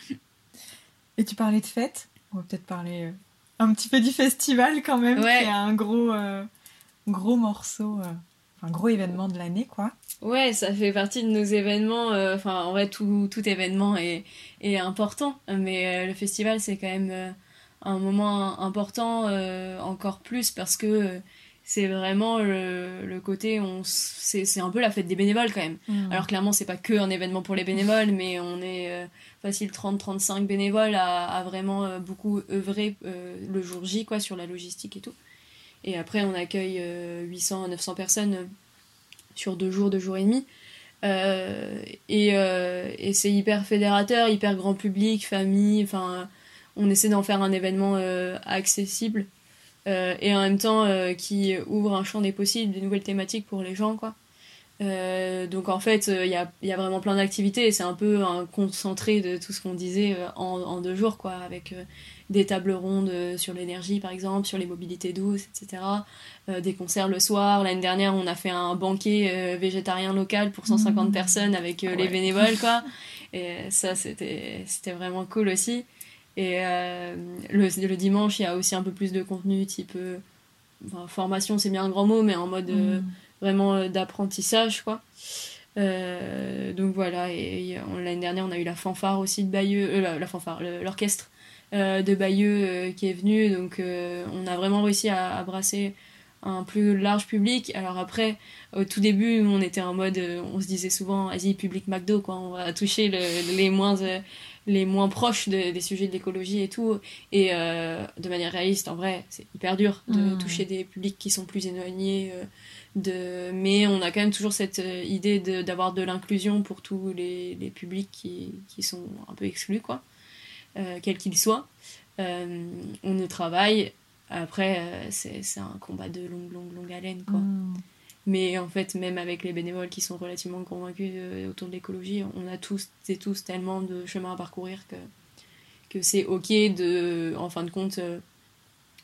[laughs] et tu parlais de fête on va peut-être parler un petit peu du festival quand même qui est un gros gros morceau un gros événement de l'année, quoi. Ouais, ça fait partie de nos événements. Euh, enfin, en vrai, tout, tout événement est, est, important, mais euh, le festival, c'est quand même euh, un moment important encore plus parce que c'est vraiment le, le côté. C'est un peu la fête des bénévoles quand même. Mmh. Alors, clairement, c'est pas que un événement pour les bénévoles, mais on est facile 30-35 bénévoles à, à vraiment beaucoup œuvrer le jour J, quoi, sur la logistique et tout. Et après, on accueille 800 à 900 personnes euh, sur deux jours, deux jours et demi. Euh, et, euh, et c'est hyper fédérateur, hyper grand public, famille. Enfin, on essaie d'en faire un événement accessible et en même temps qui ouvre un champ des possibles, des nouvelles thématiques pour les gens, quoi. donc en fait, il y a, y, a, vraiment plein d'activités et c'est un peu un concentré de tout ce qu'on disait en, en, deux jours, quoi, avec des tables rondes euh, sur l'énergie par exemple, sur les mobilités douces, etc. Euh, des concerts le soir. L'année dernière, on a fait un banquet euh, végétarien local pour 150 mmh. personnes avec les bénévoles, quoi. [laughs] Et ça, c'était vraiment cool aussi. Et le, le, dimanche, il y a aussi un peu plus de contenu, type formation, c'est bien un grand mot, mais en mode mmh. vraiment d'apprentissage, quoi. donc voilà, et, l'année dernière, on a eu la fanfare aussi de Bayeux, la, fanfare, l'orchestre euh, de Bayeux euh, qui est venu. Donc euh, on a vraiment réussi à, brasser un plus large public. Alors après, au tout début, on était en mode, on se disait souvent, Asie public McDo, quoi. On va toucher les moins, les moins proches des sujets de l'écologie et tout. Et de manière réaliste, en vrai, c'est hyper dur de mmh. toucher des publics qui sont plus éloignés. de... Mais on a quand même toujours cette idée d'avoir de, l'inclusion pour tous les, les publics qui, qui, sont un peu exclus, quoi. Euh, quel qu'il soit. Euh, on nous travaille. Après, euh, c'est un combat de longue, longue, longue haleine, quoi. Mm. Mais en fait, même avec les bénévoles qui sont relativement convaincus autour de l'écologie, on a tous et tous tellement de chemin à parcourir que, que c'est ok de, en fin de compte,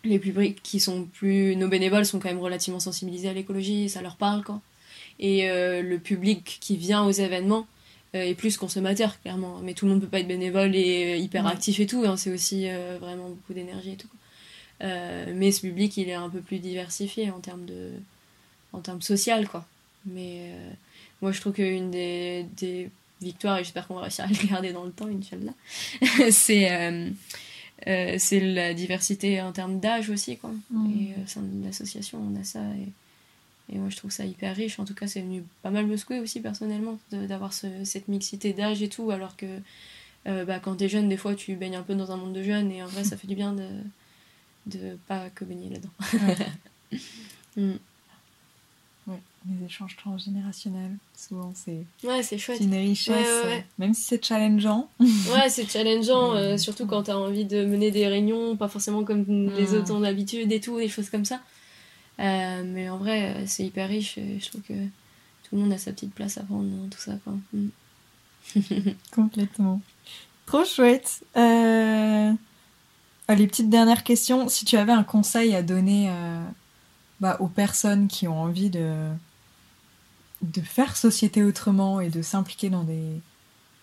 les publics qui sont plus. Nos bénévoles sont quand même relativement sensibilisés à l'écologie, ça leur parle, quoi. Et le public qui vient aux événements, euh, et plus consommateur clairement mais tout le monde peut pas être bénévole et euh, hyper actif et tout hein. c'est aussi euh, vraiment beaucoup d'énergie et tout mais ce public il est un peu plus diversifié en termes de en termes social quoi mais moi je trouve qu'une des, des victoires et j'espère qu'on va réussir à le garder dans le temps Inch'Allah [laughs] c'est c'est la diversité en termes d'âge aussi quoi mmh. et au sein de l'association on a ça et et moi, je trouve ça hyper riche. En tout cas, c'est venu pas mal me secouer aussi, personnellement, d'avoir cette mixité d'âge et tout. Alors que euh, bah, quand t'es jeune, des fois, tu baignes un peu dans un monde de jeunes. Et en vrai, ça fait du bien de de pas que baigner là-dedans. [laughs] Mm. Les échanges transgénérationnels, souvent, c'est ouais, chouette. une richesse, même si c'est challengeant. [laughs] ouais, c'est challengeant, euh, surtout quand t'as envie de mener des réunions, pas forcément comme les autres ont d'habitude et tout, des choses comme ça. Euh, mais en vrai, euh, c'est hyper riche et je trouve que tout le monde a sa petite place à prendre dans tout ça. Quoi. Mm. [laughs] Complètement. Trop chouette. Euh... Les petites dernières questions. Si tu avais un conseil à donner euh, bah, aux personnes qui ont envie de, de faire société autrement et de s'impliquer dans des,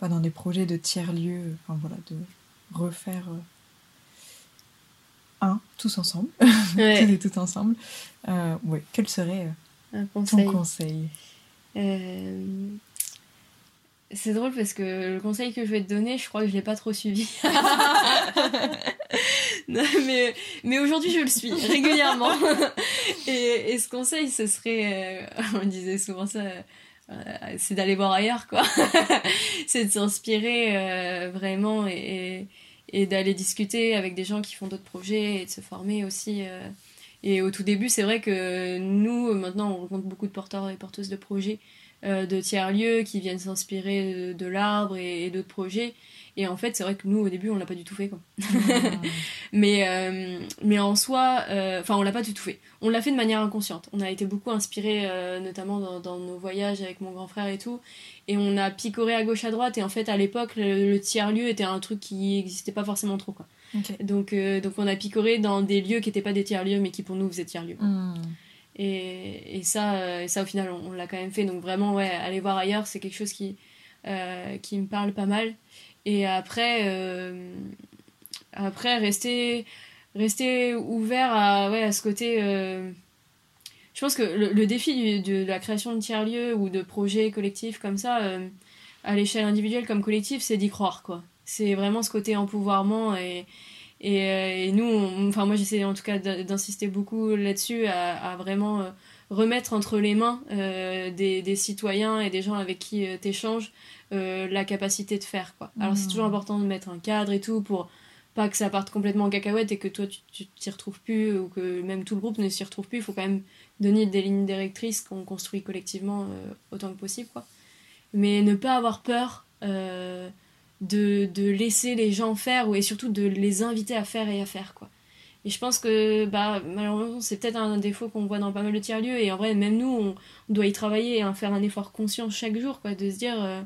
bah, dans des projets de tiers-lieux, enfin voilà, de refaire un, tous ensemble, [laughs] ouais. tous ensemble, euh, ouais, quel serait euh, Un conseil. ton conseil? Euh, C'est drôle parce que le conseil que je vais te donner, je crois que je l'ai pas trop suivi. [laughs] mais mais aujourd'hui, je le suis [laughs] régulièrement. [laughs] et, et, ce conseil, ce serait, on disait souvent ça, c'est d'aller voir ailleurs, quoi. c'est de s'inspirer vraiment et et d'aller discuter avec des gens qui font d'autres projets et de se former aussi. Euh. Et au tout début, c'est vrai que nous, maintenant, on rencontre beaucoup de porteurs et porteuses de projets euh, de tiers-lieux qui viennent s'inspirer de, l'arbre et, d'autres projets. Et en fait, c'est vrai que nous, au début, on l'a pas du tout fait, quoi. [laughs] mais, euh, mais en soi, euh, enfin, on l'a pas du tout fait. On l'a fait de manière inconsciente. On a été beaucoup inspirés, euh, notamment dans, dans, nos voyages avec mon grand frère et tout. Et on a picoré à gauche, à droite. Et en fait, à l'époque, le, tiers-lieu était un truc qui n'existait pas forcément trop, quoi. Donc, donc, on a picoré dans des lieux qui n'étaient pas des tiers-lieux, mais qui pour nous faisaient tiers-lieux. Et, et, ça, et ça, au final, on, l'a quand même fait. Donc, vraiment, ouais, aller voir ailleurs, c'est quelque chose qui, qui me parle pas mal. Et après, euh, après rester, rester ouvert à, ouais, à ce côté. Euh, je pense que le, défi de la création de tiers-lieux ou de projets collectifs comme ça, euh, à l'échelle individuelle comme collective, c'est d'y croire, quoi. C'est vraiment ce côté empouvoirment et, et, et nous, enfin moi j'essaie en tout cas d'insister beaucoup là-dessus, à, à, vraiment remettre entre les mains des, des, citoyens et des gens avec qui tu échanges euh, la capacité de faire quoi. Alors c'est toujours hmm. important de mettre un cadre et tout pour pas que ça parte complètement en cacahuète et que toi tu t'y retrouves plus ou que même tout le groupe ne s'y retrouve plus. Il faut quand même donner des lignes directrices qu'on construit collectivement euh, autant que possible quoi. Mais ne pas avoir peur euh, de, de, laisser les gens faire et surtout de les inviter à faire et à faire quoi. Et je pense que bah, malheureusement, c'est peut-être un défaut qu'on voit dans pas mal de tiers-lieux. Et en vrai, même nous, on, doit y travailler et faire un effort conscient chaque jour, quoi, de se dire,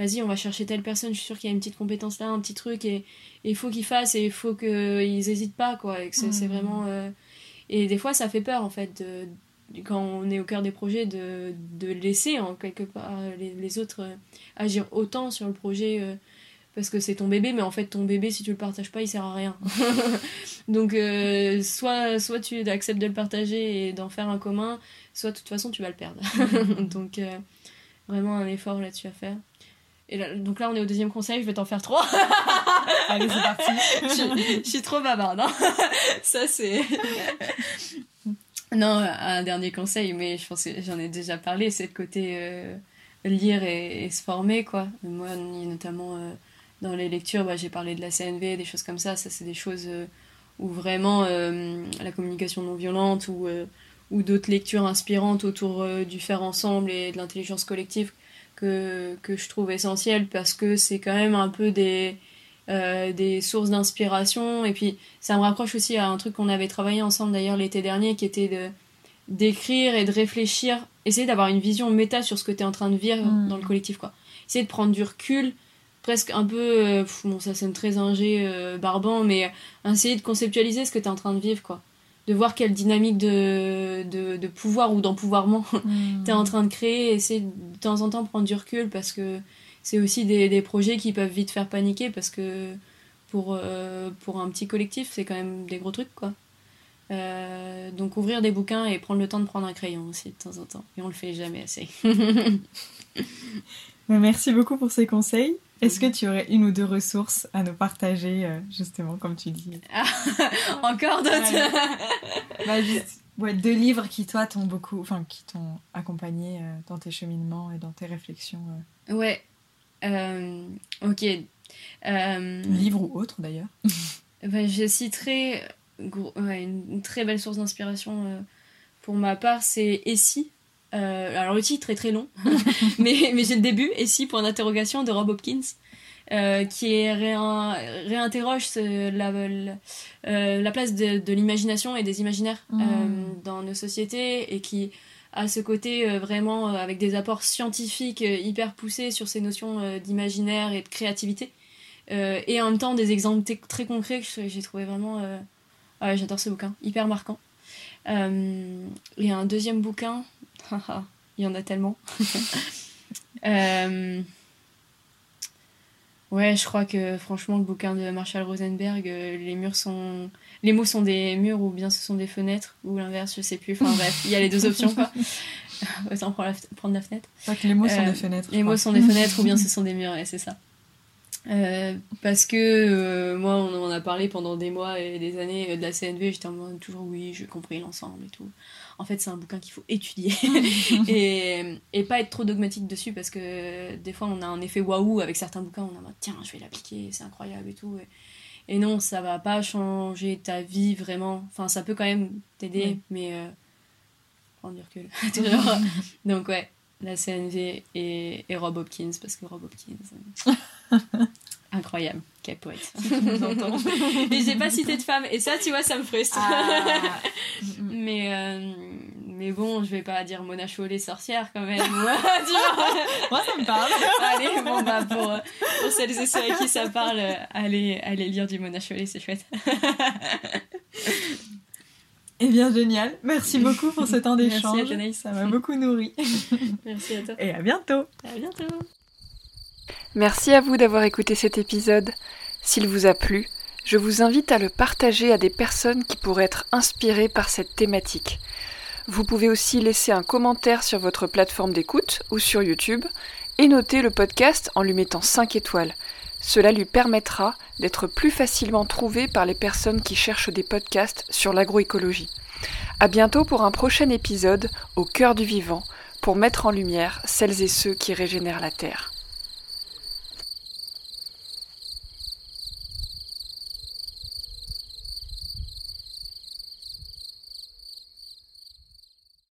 vas-y, on va chercher telle personne, je suis sûre qu'il y a une petite compétence là, un petit truc, et il faut qu'ils fassent, et il faut qu'ils n'hésitent pas, quoi, et que c'est mmh. vraiment... Euh, et des fois, ça fait peur, en fait, de, quand on est au cœur des projets, de, de laisser, en quelque part, les, autres euh, agir autant sur le projet... Euh, parce que c'est ton bébé, mais en fait, ton bébé, si tu le partages pas, il sert à rien. [laughs] Donc, soit, soit tu acceptes de le partager et d'en faire un commun, soit de toute façon, tu vas le perdre. [laughs] Donc, vraiment un effort là-dessus à faire. Et donc là, on est au deuxième conseil, je vais t'en faire trois. [laughs] Allez, c'est parti. je, suis trop bavarde. Hein. Ça, c'est. Non, un dernier conseil, mais je pense que j'en ai déjà parlé, c'est le côté euh, lire et, se former, quoi. Moi, notamment euh, dans les lectures, bah, j'ai parlé de la CNV, des choses comme ça. Ça, c'est des choses euh, où vraiment la communication non violente ou, ou d'autres lectures inspirantes autour du faire ensemble et de l'intelligence collective que, que je trouve essentiel parce que c'est quand même un peu des, euh, des sources d'inspiration. Et puis ça me rapproche aussi à un truc qu'on avait travaillé ensemble d'ailleurs l'été dernier qui était de d'écrire et de réfléchir, essayer d'avoir une vision méta sur ce que tu es en train de vivre mm. dans le collectif. quoi. Essayer de prendre du recul, presque un peu, euh, bon ça sonne très ingé, euh, barbant, mais essayer de conceptualiser ce que tu es en train de vivre. quoi de voir quelle dynamique de, de, pouvoir ou d'empouvoirment [laughs] mmh. tu es en train de créer essayer de temps en temps prendre du recul parce que c'est aussi des, des, projets qui peuvent vite faire paniquer parce que pour, euh, pour un petit collectif, c'est quand même des gros trucs quoi. Euh, donc ouvrir des bouquins et prendre le temps de prendre un crayon aussi de temps en temps. Et on le fait jamais assez. [laughs] Merci beaucoup pour ces conseils. Est-ce que tu aurais une ou deux ressources à nous partager, euh, justement, comme tu dis? Ah, [laughs] Encore d'autres? Bah, Deux livres qui, toi, t'ont beaucoup, enfin, qui t'ont accompagné dans tes cheminements et dans tes réflexions. Ouais. Ok. Livre ou autre, d'ailleurs [laughs] bah, Je citerai une, très belle source d'inspiration pour ma part, c'est Essie euh, alors le titre est très long, [laughs] mais, mais j'ai le début, et si, point d'interrogation, de Rob Hopkins, euh, qui est réinterroge la, euh, la, place de, de l'imagination et des imaginaires mm. dans nos sociétés, et qui a ce côté vraiment avec des apports scientifiques hyper poussés sur ces notions d'imaginaire et de créativité, et en même temps des exemples très concrets que j'ai trouvé vraiment... J'adore ce bouquin, hyper marquant. et un deuxième bouquin [laughs] Il y en a tellement. [laughs] Euh, ouais, je crois que franchement, le bouquin de Marshall Rosenberg, euh, les murs sont. Les mots sont des murs ou bien ce sont des fenêtres ou l'inverse, je sais plus. Enfin bref, il y a les deux options quoi. [laughs] Autant prendre la, prendre la fenêtre. que les mots sont des euh, fenêtres. Les mots sont des fenêtres ou bien [laughs] ce sont des murs, et c'est ça. parce que moi, on en a parlé pendant des mois et des années de la CNV, j'étais en mode toujours oui, j'ai compris l'ensemble et tout en fait c'est un bouquin qu'il faut étudier [laughs] et, et, pas être trop dogmatique dessus parce que des fois on a un effet waouh avec certains bouquins, on a dit tiens je vais l'appliquer, c'est incroyable et tout. Et, non, ça va pas changer ta vie vraiment. Enfin ça peut quand même t'aider, mais euh, prendre du recul. Donc ouais, la CNV et, et Rob Hopkins, parce que Rob Hopkins. [laughs] Incroyable, quel poète. [laughs] et j'ai pas cité de femme, et ça, tu vois, ça me frustre. Ah. [laughs] mais, euh, mais bon, je vais pas dire Mona Chollet sorcière quand même. Moi, ça me parle. allez, bon, bah, pour, pour celles et ceux à qui ça parle, allez, allez lire du Mona Chollet, c'est chouette. Eh bien, génial. Merci beaucoup pour ce [laughs] temps d'échange. Merci à Ça m'a [laughs] beaucoup nourri. [laughs] Merci à toi. Et à bientôt. À bientôt. Merci à vous d'avoir écouté cet épisode. S'il vous a plu, je vous invite à le partager à des personnes qui pourraient être inspirées par cette thématique. Vous pouvez aussi laisser un commentaire sur votre plateforme d'écoute ou sur YouTube et noter le podcast en lui mettant 5 étoiles. Cela lui permettra d'être plus facilement trouvé par les personnes qui cherchent des podcasts sur l'agroécologie. À bientôt pour un prochain épisode au cœur du vivant pour mettre en lumière celles et ceux qui régénèrent la terre.